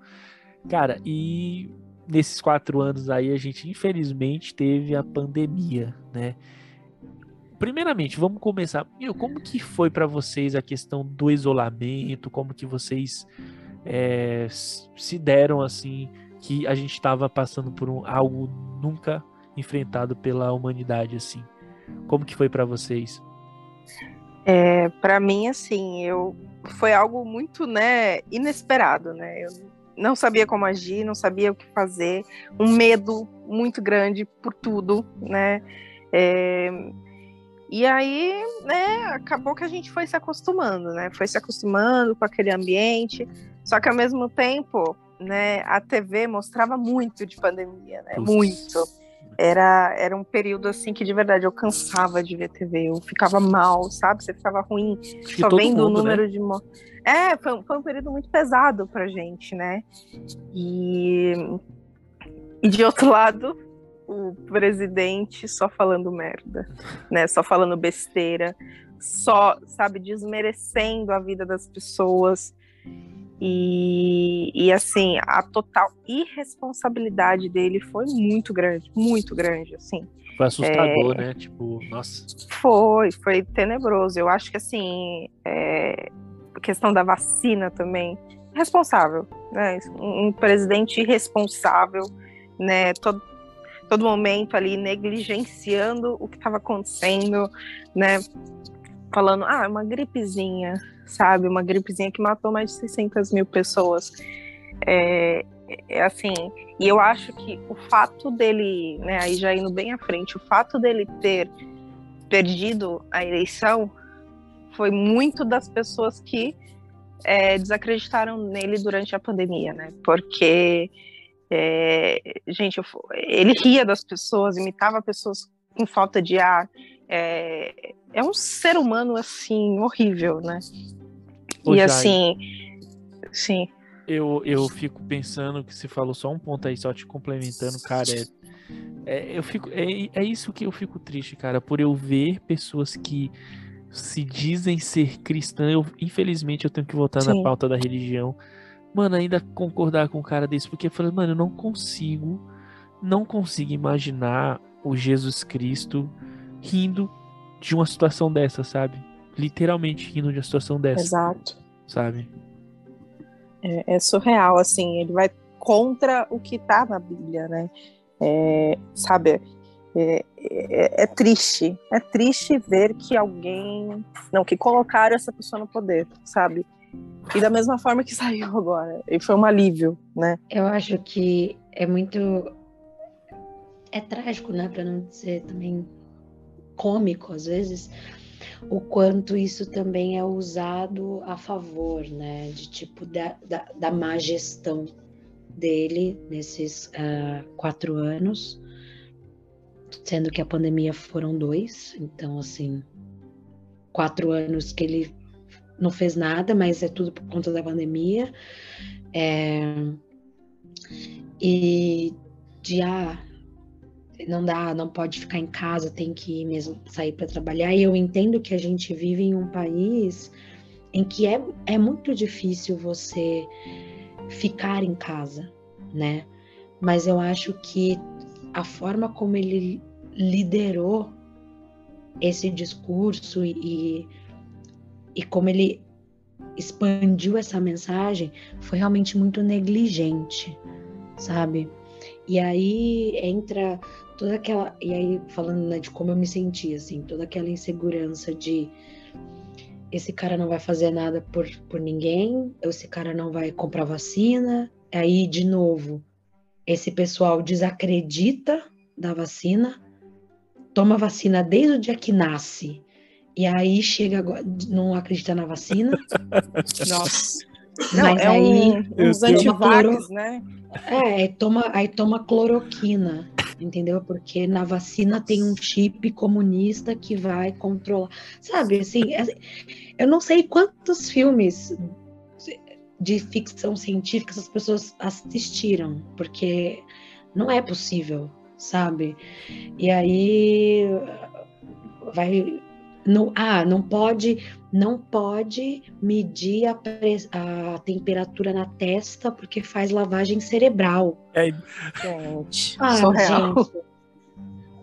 Cara, e nesses quatro anos aí a gente infelizmente teve a pandemia, né? Primeiramente, vamos começar. Meu, como que foi pra vocês a questão do isolamento? Como que vocês é, se deram assim que a gente estava passando por um, algo nunca enfrentado pela humanidade assim? Como que foi pra vocês? É, para mim, assim, eu foi algo muito, né, inesperado, né? Eu não sabia como agir, não sabia o que fazer, um medo muito grande por tudo, né? É, e aí, né, acabou que a gente foi se acostumando, né? Foi se acostumando com aquele ambiente, só que ao mesmo tempo, né, a TV mostrava muito de pandemia, né? Muito. Era, era um período assim que de verdade eu cansava de ver TV, eu ficava mal, sabe? Você ficava ruim, que só vendo o mundo, né? número de mortes. É, foi, um- foi um período muito pesado pra gente, né? E, e de outro lado, o presidente só falando merda, né? Só falando besteira, só, sabe, desmerecendo a vida das pessoas. E, e assim, a total irresponsabilidade dele foi muito grande, muito grande, assim. Foi assustador, É. né? Tipo, nossa. Foi, foi tenebroso. Eu acho que assim, é, a questão da vacina também, responsável, né? Um, um presidente irresponsável, né? Todo, todo momento ali negligenciando o que estava acontecendo, né? Falando, ah, é uma gripezinha, sabe? Uma gripezinha que matou mais de 600 mil pessoas. É, é assim, e eu acho que o fato dele, né, aí já indo bem à frente, o fato dele ter perdido a eleição foi muito das pessoas que é, desacreditaram nele durante a pandemia, né? Porque, é, gente, eu ele ria das pessoas, imitava pessoas com falta de ar. É, é um ser humano, assim, horrível, né? Ô, e Jai. assim, sim. Eu, eu fico pensando que você falou só um ponto aí, só te complementando, cara. É, é, eu fico, é, é isso que eu fico triste, cara, por eu ver pessoas que se dizem ser cristãs. Eu, infelizmente, eu tenho que voltar na Sim. pauta da religião. mano, ainda concordar com um cara desse, porque eu falei, mano, eu não consigo, não consigo imaginar o Jesus Cristo rindo de uma situação dessa, sabe? Literalmente rindo de uma situação dessa. Exato. Sabe? É, é surreal, assim, ele vai contra o que tá na Bíblia, né? É, sabe, é, é, é, triste, é triste ver que alguém, não, que colocaram essa pessoa no poder, sabe? E da mesma forma que saiu agora, e foi um alívio, né? Eu acho que é muito, é trágico, né, para não dizer também cômico às vezes, o quanto isso também é usado a favor, né, de tipo da, da, da má gestão dele nesses uh, quatro anos, sendo que a pandemia foram dois, então assim, quatro anos que ele não fez nada, mas é tudo por conta da pandemia. É, e de ah, não dá, não pode ficar em casa, tem que mesmo sair para trabalhar. E eu entendo que a gente vive em um país em que é, é muito difícil você ficar em casa, né? Mas eu acho que a forma como ele liderou esse discurso e, e como ele expandiu essa mensagem foi realmente muito negligente, sabe? E aí entra toda aquela. E aí, falando né, de como eu me senti, assim, toda aquela insegurança de esse cara não vai fazer nada por, por ninguém, esse cara não vai comprar vacina. Aí, de novo, esse pessoal desacredita da vacina, toma vacina desde o dia que nasce, e aí chega agora, não acredita na vacina. Nossa. Não, Mas é aí, um, uns antivax, né? É, aí toma, aí toma cloroquina, entendeu? Porque na vacina tem um chip comunista que vai controlar. Sabe, assim, é, eu não sei quantos filmes de ficção científica essas pessoas assistiram, porque não é possível, sabe? E aí vai não, ah, não pode, não pode medir a, a, temperatura na testa porque faz lavagem cerebral. É, gente, ah, gente.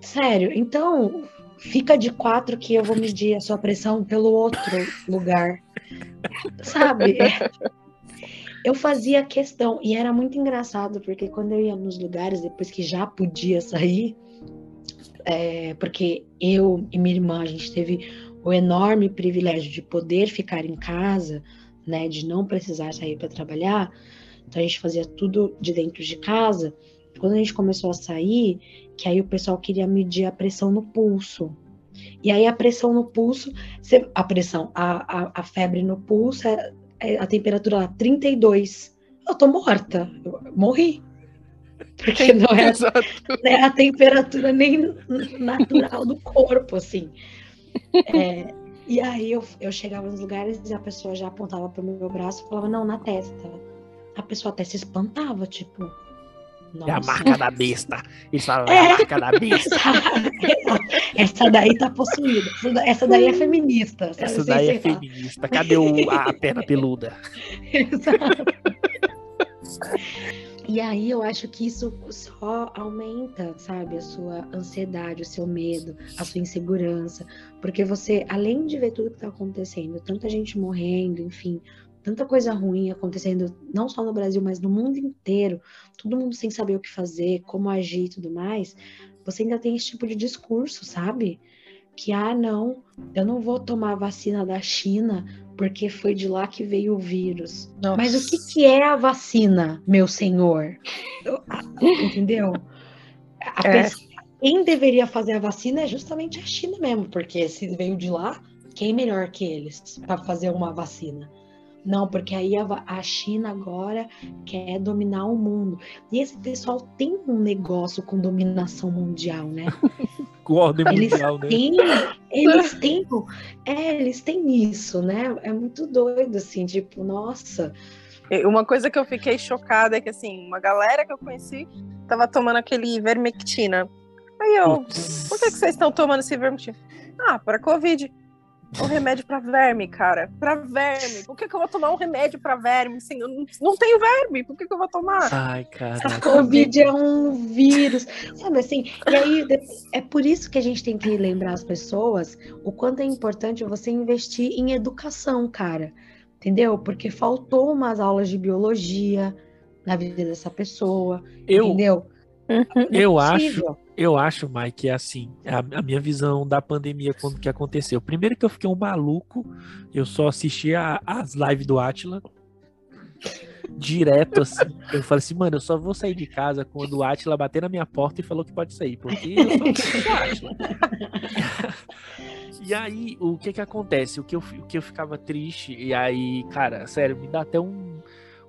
Sério, então fica de quatro que eu vou medir a sua pressão pelo outro lugar. Sabe? Eu fazia questão, e era muito engraçado, porque quando eu ia nos lugares, depois que já podia sair, é, porque eu e minha irmã, a gente teve o enorme privilégio de poder ficar em casa, né, de não precisar sair para trabalhar. Então a gente fazia tudo de dentro de casa. Quando a gente começou a sair, que aí o pessoal queria medir a pressão no pulso. E aí a pressão no pulso, a pressão, a, a, a febre no pulso, é, é a temperatura lá, 32. Eu tô morta, eu morri. Porque não é, é a temperatura nem natural do corpo, assim. É, e aí eu, eu chegava nos lugares e a pessoa já apontava para o meu braço e falava, não, na testa. A pessoa até se espantava, tipo. Nossa. É a marca da besta. Eles falam, é, é a marca da besta. essa daí tá possuída. Essa daí é feminista. Essa daí é feminista. Cadê o, a perna peluda? Exato. E aí eu acho que isso só aumenta, sabe, a sua ansiedade, o seu medo, a sua insegurança, porque você, além de ver tudo que está acontecendo, tanta gente morrendo, enfim, tanta coisa ruim acontecendo, não só no Brasil, mas no mundo inteiro, todo mundo sem saber o que fazer, como agir e tudo mais, você ainda tem esse tipo de discurso, sabe? Que, ah, não, eu não vou tomar a vacina da China porque foi de lá que veio o vírus. Nossa. Mas o que, que é a vacina, meu senhor? Entendeu? A é. pessoa, quem deveria fazer a vacina é justamente a China mesmo, porque se veio de lá, quem é melhor que eles para fazer uma vacina? Não, porque aí a, a, China agora quer dominar o mundo. E esse pessoal tem um negócio com dominação mundial, né? com ordem eles mundial, né? têm, né? Eles têm, é, eles têm isso, né? É muito doido, assim, tipo, nossa. Uma coisa que eu fiquei chocada é que, assim, uma galera que eu conheci tava tomando aquele vermectina. Aí eu, por que, que vocês estão tomando esse vermectina? Ah, para Covid. Um remédio para verme, cara. Para verme. Por que, que eu vou tomar um remédio para verme? Assim, eu não, não tenho verme. Por que, que eu vou tomar? Ai, cara. Covid é um vírus. Sabe assim? E aí, é por isso que a gente tem que lembrar as pessoas o quanto é importante você investir em educação, cara. Entendeu? Porque faltou umas aulas de biologia na vida dessa pessoa. Eu, entendeu? Eu é acho, eu acho, Mike, é assim, a, a, minha visão da pandemia quando que aconteceu. Primeiro que eu fiquei um maluco, eu só assistia as lives do Atila direto assim. Eu falei assim, mano, eu só vou sair de casa quando o Atila bater na minha porta e falou que pode sair, porque eu sou. E aí, o que que acontece? O que eu, o que eu ficava triste, e aí, cara, sério, me dá até um,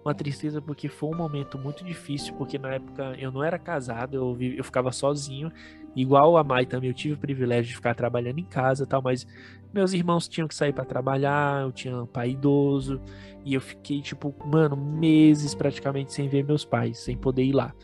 uma tristeza porque foi um momento muito difícil, porque na época eu não era casado, eu, eu ficava sozinho, igual a Mai também, eu tive o privilégio de ficar trabalhando em casa tal, mas meus irmãos tinham que sair para trabalhar, eu tinha um pai idoso, e eu fiquei, tipo, mano, meses praticamente sem ver meus pais, sem poder ir lá.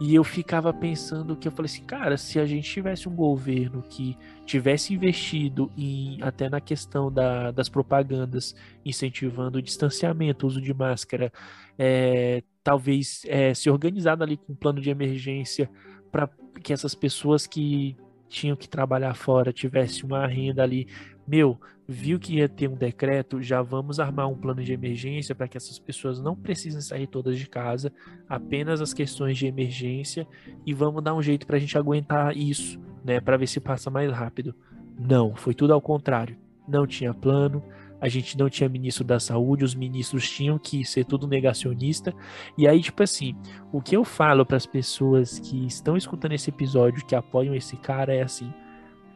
E eu ficava pensando que eu falei assim, cara, se a gente tivesse um governo que tivesse investido em até na questão da, das propagandas, incentivando o distanciamento, uso de máscara, é, talvez é, se organizado ali com um plano de emergência para que essas pessoas que tinham que trabalhar fora tivessem uma renda ali, meu, viu que ia ter um decreto, já vamos armar um plano de emergência para que essas pessoas não precisem sair todas de casa, apenas as questões de emergência e vamos dar um jeito para a gente aguentar isso, né, para ver se passa mais rápido. Não, foi tudo ao contrário. Não tinha plano, a gente não tinha ministro da saúde, os ministros tinham que ser tudo negacionista. E aí, tipo assim, o que eu falo para as pessoas que estão escutando esse episódio, que apoiam esse cara, é assim: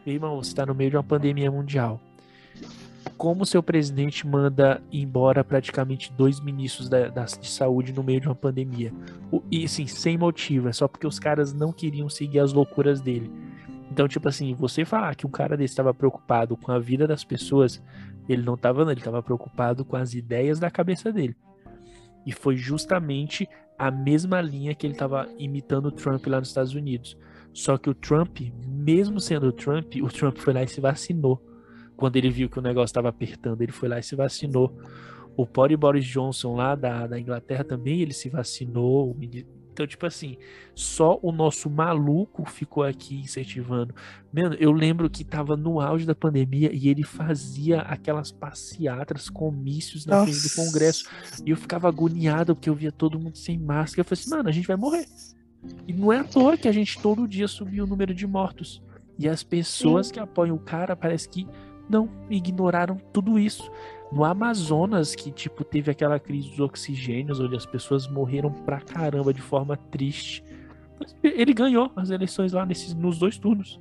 meu irmão, você está no meio de uma pandemia mundial como seu presidente manda embora praticamente dois ministros da, da, de saúde no meio de uma pandemia. O, e assim, sem motivo, é só porque os caras não queriam seguir as loucuras dele. Então, tipo assim, você falar que um cara desse estava preocupado com a vida das pessoas, ele não estava, ele estava preocupado com as ideias da cabeça dele. E foi justamente a mesma linha que ele estava imitando o Trump lá nos Estados Unidos. Só que o Trump, mesmo sendo o Trump, o Trump foi lá e se vacinou quando ele viu que o negócio estava apertando, ele foi lá e se vacinou. O próprio Boris Johnson lá da, da Inglaterra também, ele se vacinou. Então, tipo assim, só o nosso maluco ficou aqui incentivando. Mano, eu lembro que tava no auge da pandemia e ele fazia aquelas passeatas, comícios na frente do Congresso. E eu ficava agoniado porque eu via todo mundo sem máscara. Eu falei assim, mano, a gente vai morrer. E não é à toa que a gente todo dia subiu o número de mortos. E as pessoas Sim. que apoiam o cara parece que não, ignoraram tudo isso. No Amazonas, que tipo teve aquela crise dos oxigênios, onde as pessoas morreram pra caramba de forma triste. Ele ganhou as eleições lá nesses, nos dois turnos.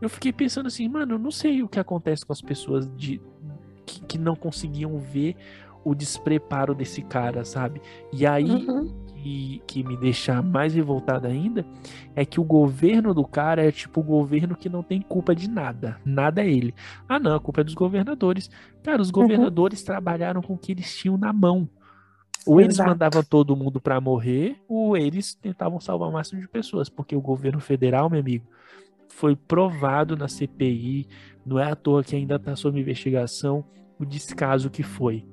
Eu fiquei pensando assim, mano, eu não sei o que acontece com as pessoas de, que, que não conseguiam ver o despreparo desse cara, sabe? E aí, uhum que, que me deixa mais revoltado ainda é que o governo do cara é tipo o governo que não tem culpa de nada. Nada é ele. Ah, não, a culpa é dos governadores. Cara, os uhum. governadores uhum. trabalharam com o que eles tinham na mão. Ou eles Exato. mandavam todo mundo para morrer, ou eles tentavam salvar o máximo de pessoas, porque o governo federal, meu amigo, foi provado na CPI, não é à toa que ainda está sob investigação o descaso que foi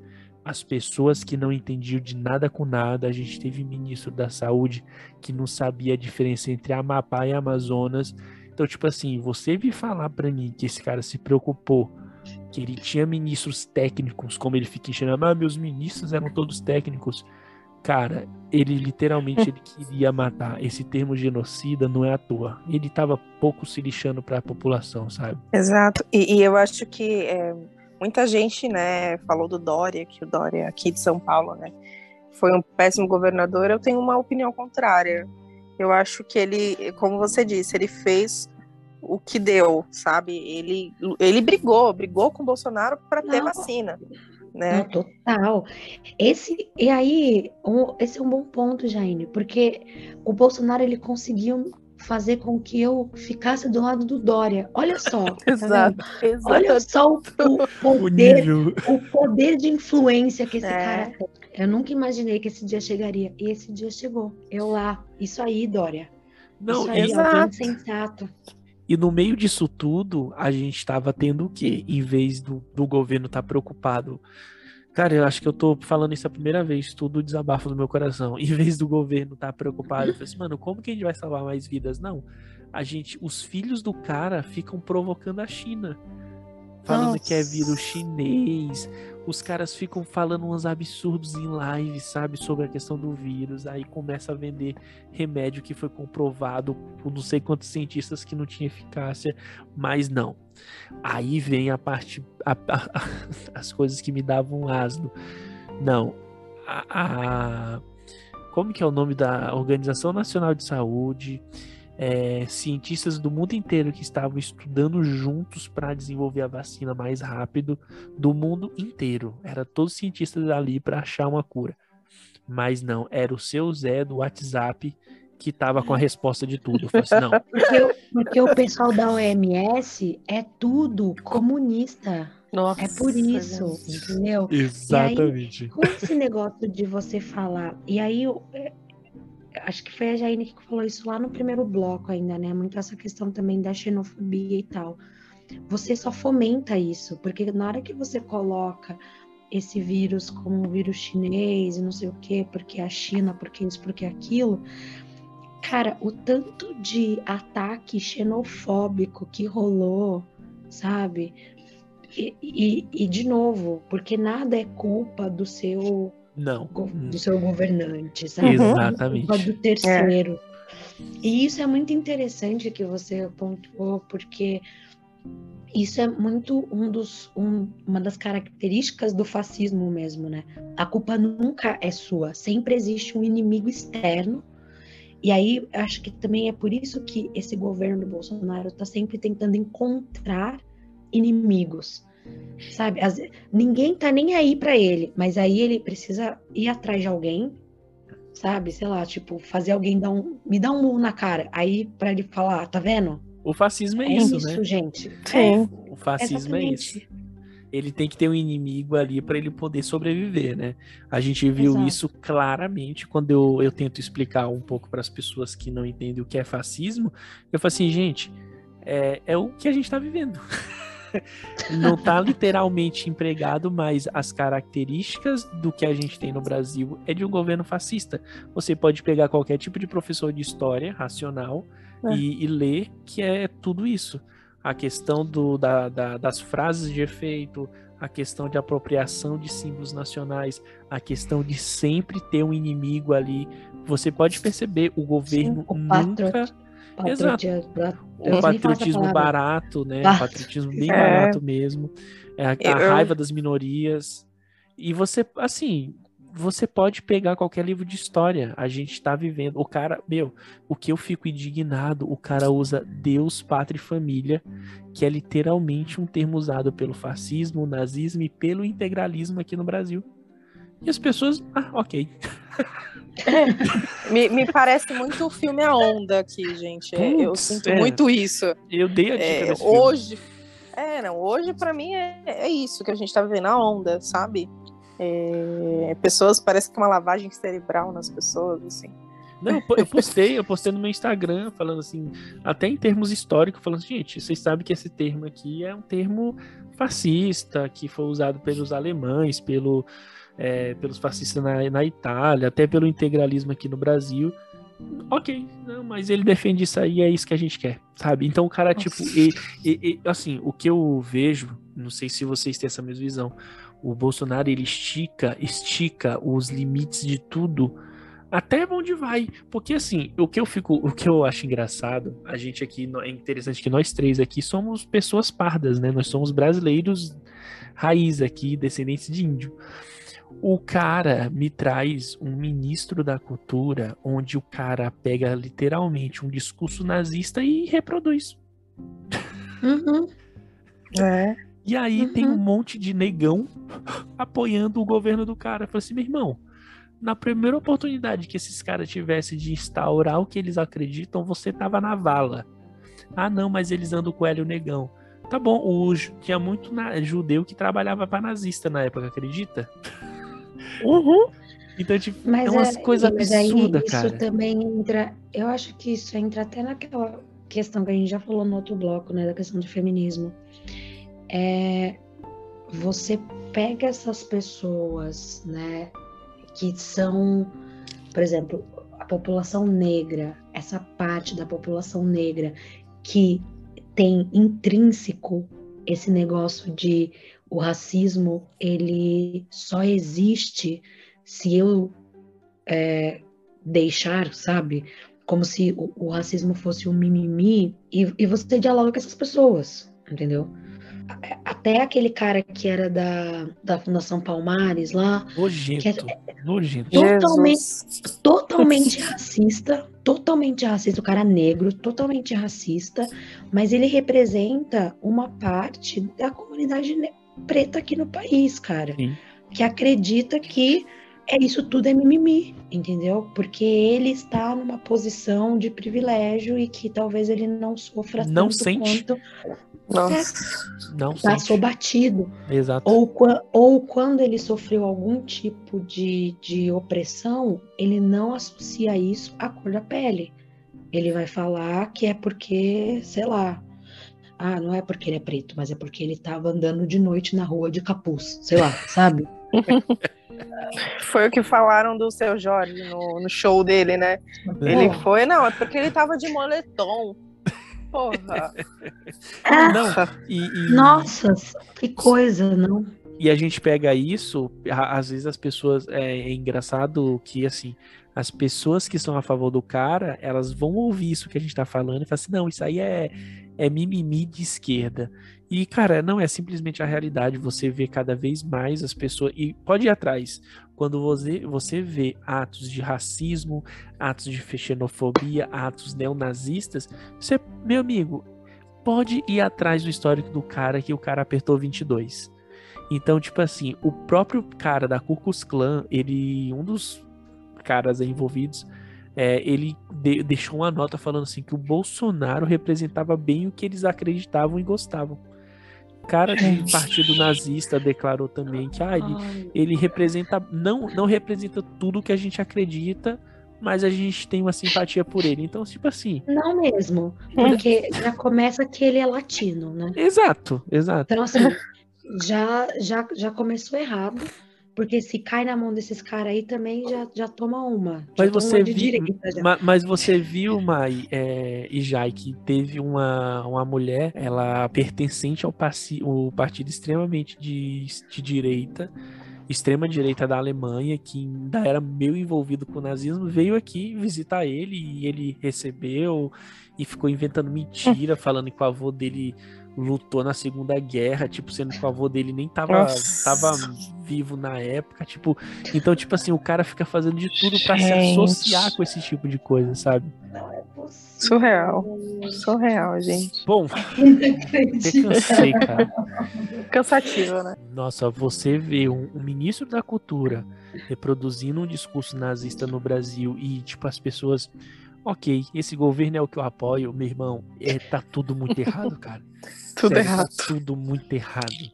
as pessoas que não entendiam de nada com nada. A gente teve ministro da saúde que não sabia a diferença entre Amapá e Amazonas. Então, tipo assim, você vir falar para mim que esse cara se preocupou, que ele tinha ministros técnicos, como ele fica enchendo, ah, meus ministros eram todos técnicos. Cara, ele literalmente ele queria matar. Esse termo genocida não é à toa. Ele tava pouco se lixando para a população, sabe? Exato. E, e eu acho que é Muita gente, né, falou do Dória, que o Dória aqui de São Paulo, né, foi um péssimo governador. Eu tenho uma opinião contrária. Eu acho que ele, como você disse, ele fez o que deu, sabe? Ele, ele brigou, brigou com o Bolsonaro para ter vacina. Né? Não, total. Esse e aí, um, esse é um bom ponto, Jaine, porque o Bolsonaro ele conseguiu fazer com que eu ficasse do lado do Dória. Olha só. Tá exato. Olha só o, o poder, o, o, poder de influência que esse é. cara tem. Eu nunca imaginei que esse dia chegaria. E esse dia chegou. Eu lá. Isso aí, Dória. Não, Isso aí, exato. sensato. E no meio disso tudo, a gente estava tendo o quê? Em vez do, do governo estar tá preocupado. Cara, eu acho que eu tô falando isso a primeira vez, tudo desabafo do meu coração. Em vez do governo estar tá preocupado, eu falei assim, mano, como que a gente vai salvar mais vidas? Não. A gente, os filhos do cara ficam provocando a China. Falando Nossa. que é vírus chinês, os caras ficam falando uns absurdos em live, sabe, sobre a questão do vírus. Aí começa a vender remédio que foi comprovado por não sei quantos cientistas que não tinha eficácia, mas não. Aí vem a parte, a, a, as coisas que me davam asno. Não, a, a, como que é o nome da Organização Nacional de Saúde? É, cientistas do mundo inteiro que estavam estudando juntos para desenvolver a vacina mais rápido do mundo inteiro. Era todos cientistas ali para achar uma cura. Mas não, era o seu Zé do WhatsApp que estava com a resposta de tudo. Eu assim, não. Porque, porque, o pessoal da OMS é tudo comunista. Nossa, é por isso, entendeu? Exatamente. Aí, com esse negócio de você falar, e aí acho que foi a Jaine que falou isso lá no primeiro bloco ainda, né? Muito essa questão também da xenofobia e tal. Você só fomenta isso, porque na hora que você coloca esse vírus como um vírus chinês e não sei o quê, porque é a China, porque isso, porque aquilo, cara, o tanto de ataque xenofóbico que rolou, sabe? E, e, e, de novo, porque nada é culpa do seu não. Do seu governante, sabe? Exatamente. Do terceiro. É. E isso é muito interessante que você pontuou, porque isso é muito um dos, um, uma das características do fascismo mesmo, né? A culpa nunca é sua, sempre existe um inimigo externo. E aí, acho que também é por isso que esse governo do Bolsonaro está sempre tentando encontrar inimigos sabe? As, ninguém tá nem aí para ele, mas aí ele precisa ir atrás de alguém, sabe? Sei lá, tipo, fazer alguém dar um, me dar um murro na cara, aí para ele falar, tá vendo? O fascismo é, é isso, isso, né? gente. Sim. É, o fascismo é isso. Ele tem que ter um inimigo ali para ele poder sobreviver, né? A gente viu Exato. isso claramente quando eu, eu tento explicar um pouco para as pessoas que não entendem o que é fascismo. Eu falo assim, gente, é, é o que a gente está vivendo. não está literalmente empregado, mas as características do que a gente tem no Brasil é de um governo fascista. Você pode pegar qualquer tipo de professor de história racional é. e, e, ler que é tudo isso. A questão do, da, da, das frases de efeito, a questão de apropriação de símbolos nacionais, a questão de sempre ter um inimigo ali. Você pode perceber, o governo Sim, o nunca Exato. O patriotismo barato, né? O patriotismo bem é. barato mesmo. É a, a eu... raiva das minorias. E você, assim, você pode pegar qualquer livro de história. A gente tá vivendo. O cara, meu, o que eu fico indignado, o cara usa Deus, pátria e família, que é literalmente um termo usado pelo fascismo, nazismo e pelo integralismo aqui no Brasil. E as pessoas, ah, ok. me, me, parece muito o filme A Onda aqui, gente. É, eu sinto é. muito isso. Eu dei a dica é, Hoje, é, não, hoje para mim é, é isso que a gente tá vivendo, a onda, sabe? É, pessoas, parece que uma lavagem cerebral nas pessoas, assim. Não, eu postei, eu postei no meu Instagram falando assim, até em termos históricos, falando assim, gente, vocês sabem que esse termo aqui é um termo fascista, que foi usado pelos alemães, pelo, é, pelos fascistas na, na Itália, até pelo integralismo aqui no Brasil. Ok, não, mas ele defende isso aí, é isso que a gente quer, sabe? Então o cara, tipo, e, e, e, assim, o que eu vejo, não sei se vocês têm essa mesma visão, o Bolsonaro ele estica, estica os limites de tudo até onde vai. Porque assim, o que eu fico, o que eu acho engraçado, a gente aqui, é interessante que nós três aqui somos pessoas pardas, né? Nós somos brasileiros raiz aqui, descendentes de índio. O cara me traz um ministro da cultura onde o cara pega literalmente um discurso nazista e reproduz. Uhum. É. E aí uhum. tem um monte de negão apoiando o governo do cara. Falei assim, meu irmão, na primeira oportunidade que esses caras tivessem de instaurar o que eles acreditam, você tava na vala. Ah, não, mas eles andam com o Hélio Negão. Tá bom, o, tinha muito na, judeu que trabalhava para nazista na época, acredita? Uhum. Então, tipo, mas é umas é, coisas absurdas, cara. Isso também entra. Eu acho que isso entra até naquela questão que a gente já falou no outro bloco, né, da questão do feminismo. É, você pega essas pessoas, né, que são, por exemplo, a população negra, essa parte da população negra que tem intrínseco esse negócio de o racismo ele só existe se eu é, deixar, sabe? Como se o, o, racismo fosse um mimimi e, e você dialoga com essas pessoas, entendeu? Até aquele cara que era da, da Fundação Palmares lá. Nojento. É, nojento. Totalmente, totalmente racista. Totalmente racista. O cara negro, totalmente racista. Mas ele representa uma parte da comunidade preta aqui no país, cara. Sim. Que acredita que é isso tudo é mimimi, entendeu? Porque ele está numa posição de privilégio e que talvez ele não sofra não tanto sente. quanto Nossa. Não passou sente. batido. Exato. Ou, ou quando ele sofreu algum tipo de, de opressão, ele não associa isso à cor da pele. Ele vai falar que é porque, sei lá, ah, não é porque ele é preto, mas é porque ele estava andando de noite na rua de capuz, sei lá, sabe? Foi o que falaram do seu Jorge no, no show dele, né? Ele Porra. foi, não, é porque ele tava de moletom. Porra. Não, e, e- Nossa, que coisa, não? E a gente pega isso, a- às vezes as pessoas. É, é engraçado que, assim, as pessoas que são a favor do cara, elas vão ouvir isso que a gente tá falando e falar assim: não, isso aí é, é mimimi de esquerda. E, cara, não é simplesmente a realidade. Você vê cada vez mais as pessoas. E pode ir atrás. Quando você, você vê atos de racismo, atos de xenofobia, atos neonazistas, você, meu amigo, pode ir atrás do histórico do cara que o cara apertou 22. Então, tipo assim, o próprio cara da Ku Klux Klan, ele, um dos caras aí envolvidos, é, ele de- deixou uma nota falando assim que o Bolsonaro representava bem o que eles acreditavam e gostavam. O cara de partido nazista declarou também que ah, ele, ele representa não não representa tudo que a gente acredita, mas a gente tem uma simpatia por ele. Então, tipo assim, Não mesmo, porque já começa que ele é latino, né? exato, exato. Então, assim, já, já, já começou errado, porque se cai na mão desses caras aí também já, já toma uma. Já Mas toma você uma viu, direita já. ma- mas você viu, Mai é, e Jai, que teve uma, uma mulher, ela pertencente ao passi- o partido extremamente de, de direita, extrema direita da Alemanha, que ainda era meio envolvido com o nazismo, veio aqui visitar ele e ele recebeu e ficou inventando mentira, falando que o avô dele lutou na Segunda Guerra, tipo, sendo que o avô dele nem tava, Nossa. tava vivo na época, tipo, então, tipo assim, o cara fica fazendo de tudo pra se associar com esse tipo de coisa, sabe? Surreal. Surreal, gente. Bom, eu cansei, cara. Cansativo, né? Nossa, você vê um, um ministro da cultura reproduzindo um discurso nazista no Brasil e, tipo, as pessoas. Ok, esse governo é o que eu apoio, meu irmão. É, tá tudo muito errado, cara. Tudo Sério, errado. Tá tudo muito errado.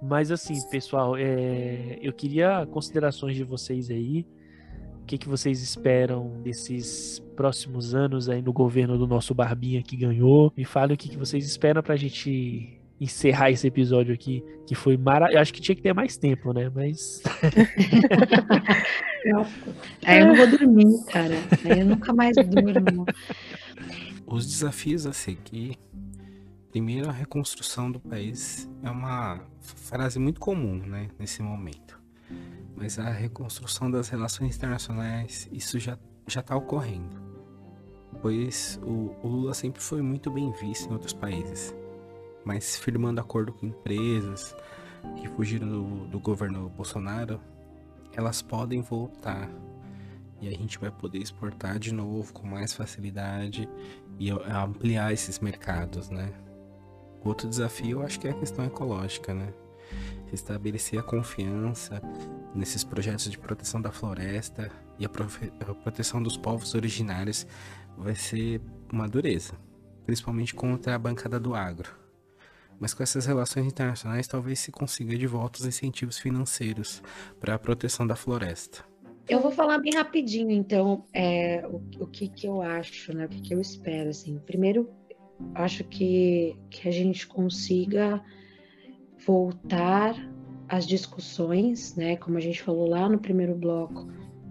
Mas assim, pessoal, é, eu queria considerações de vocês aí. O que, que vocês esperam desses próximos anos aí no governo do nosso Barbinha que ganhou? Me falem o que, que vocês esperam pra gente encerrar esse episódio aqui, que foi maravilhoso. Eu acho que tinha que ter mais tempo, né? Mas. Aí eu não vou dormir, cara. Aí eu nunca mais durmo. Os desafios a seguir. Primeiro, a reconstrução do país é uma frase muito comum, né, nesse momento. Mas a reconstrução das relações internacionais, isso já já está ocorrendo. Pois o, o Lula sempre foi muito bem visto em outros países, mas firmando acordo com empresas que fugiram do, do governo Bolsonaro, elas podem voltar e a gente vai poder exportar de novo com mais facilidade e ampliar esses mercados, né? Outro desafio eu acho que é a questão ecológica, né? Estabelecer a confiança nesses projetos de proteção da floresta e a, a proteção dos povos originários vai ser uma dureza, principalmente contra a bancada do agro. Mas com essas relações internacionais talvez se consiga de volta os incentivos financeiros para a proteção da floresta. Eu vou falar bem rapidinho, então, é, o, o que, que eu acho, né? O que, que eu espero, assim. Primeiro, acho que, que a gente consiga voltar às discussões, né? Como a gente falou lá no primeiro bloco,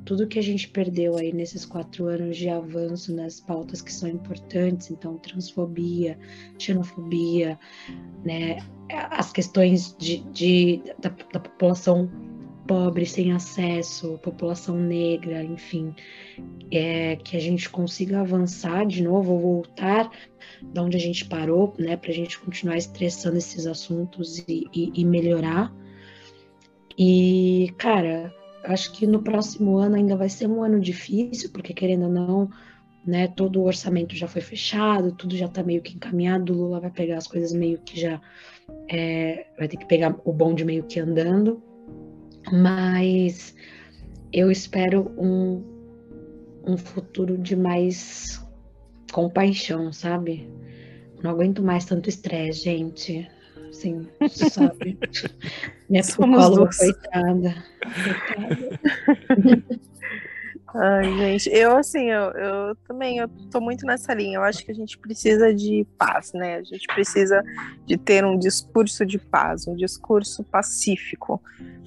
tudo que a gente perdeu aí nesses quatro anos de avanço nas pautas que são importantes, então transfobia, xenofobia, né? As questões de, de da, da população pobre, sem acesso, população negra, enfim, é, que a gente consiga avançar de novo, voltar de onde a gente parou, né, para a gente continuar estressando esses assuntos e, e, e melhorar. E, cara, acho que no próximo ano ainda vai ser um ano difícil, porque querendo ou não, né, todo o orçamento já foi fechado, tudo já está meio que encaminhado, o Lula vai pegar as coisas meio que já é, vai ter que pegar o bonde meio que andando mas eu espero um, um futuro de mais compaixão, sabe? Não aguento mais tanto estresse, gente. Assim, sabe? Minha psicóloga, coitada. coitada. Ai, gente, eu assim, eu, eu também eu tô muito nessa linha. Eu acho que a gente precisa de paz, né? A gente precisa de ter um discurso de paz, um discurso pacífico,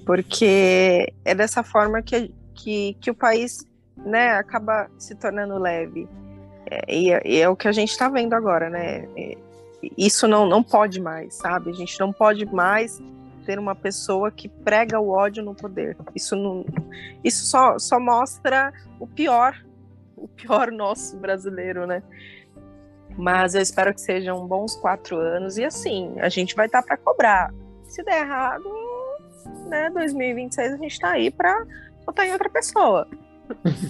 porque é dessa forma que, que, que o país né, acaba se tornando leve. É, e, é, e, é o que a gente está vendo agora, né? Isso não, não pode mais, sabe? A gente não pode mais ter uma pessoa que prega o ódio no poder. Isso não, isso só, só mostra o pior, o pior nosso brasileiro, né? Mas eu espero que sejam bons quatro anos e assim a gente vai estar tá para cobrar. Se der errado, né? 2026 a gente está aí para votar em outra pessoa.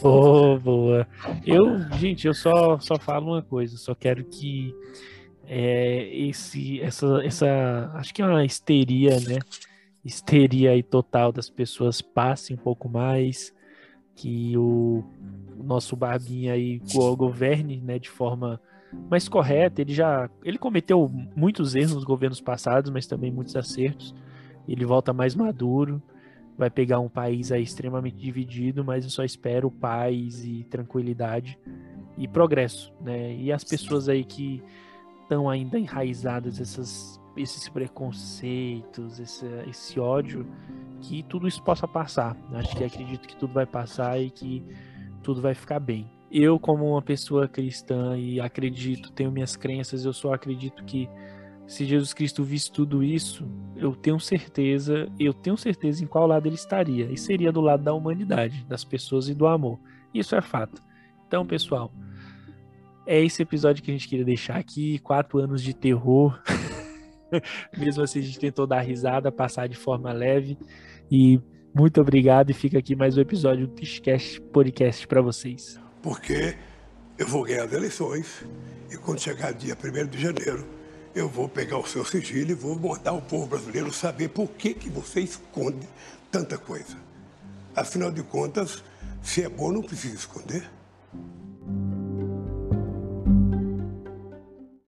Oh, boa. Eu, gente, eu só, só falo uma coisa, só quero que é, esse, essa, essa, acho que é uma histeria, né? Histeria aí total das pessoas passe um pouco mais, que o, o nosso Barbinha aí governe, né, de forma mais correta. Ele já, ele cometeu muitos erros nos governos passados, mas também muitos acertos. Ele volta mais maduro, vai pegar um país aí extremamente dividido, mas eu só espero paz e tranquilidade e progresso, né? E as pessoas aí que estão ainda enraizadas essas, esses preconceitos, esse, esse ódio, que tudo isso possa passar. Acho que acredito que tudo vai passar e que tudo vai ficar bem. Eu, como uma pessoa cristã e acredito, tenho minhas crenças, eu só acredito que se Jesus Cristo visse tudo isso, eu tenho certeza, eu tenho certeza em qual lado ele estaria. E seria do lado da humanidade, das pessoas e do amor. Isso é fato. Então, pessoal, é esse episódio que a gente queria deixar aqui. Quatro anos de terror. Mesmo assim, a gente tentou dar risada, passar de forma leve. E muito obrigado. E fica aqui mais um episódio do Tishcast Podcast para vocês. Porque eu vou ganhar as eleições. E quando chegar dia 1 de janeiro, eu vou pegar o seu sigilo e vou mandar o povo brasileiro saber por que, que você esconde tanta coisa. Afinal de contas, se é bom, não precisa esconder.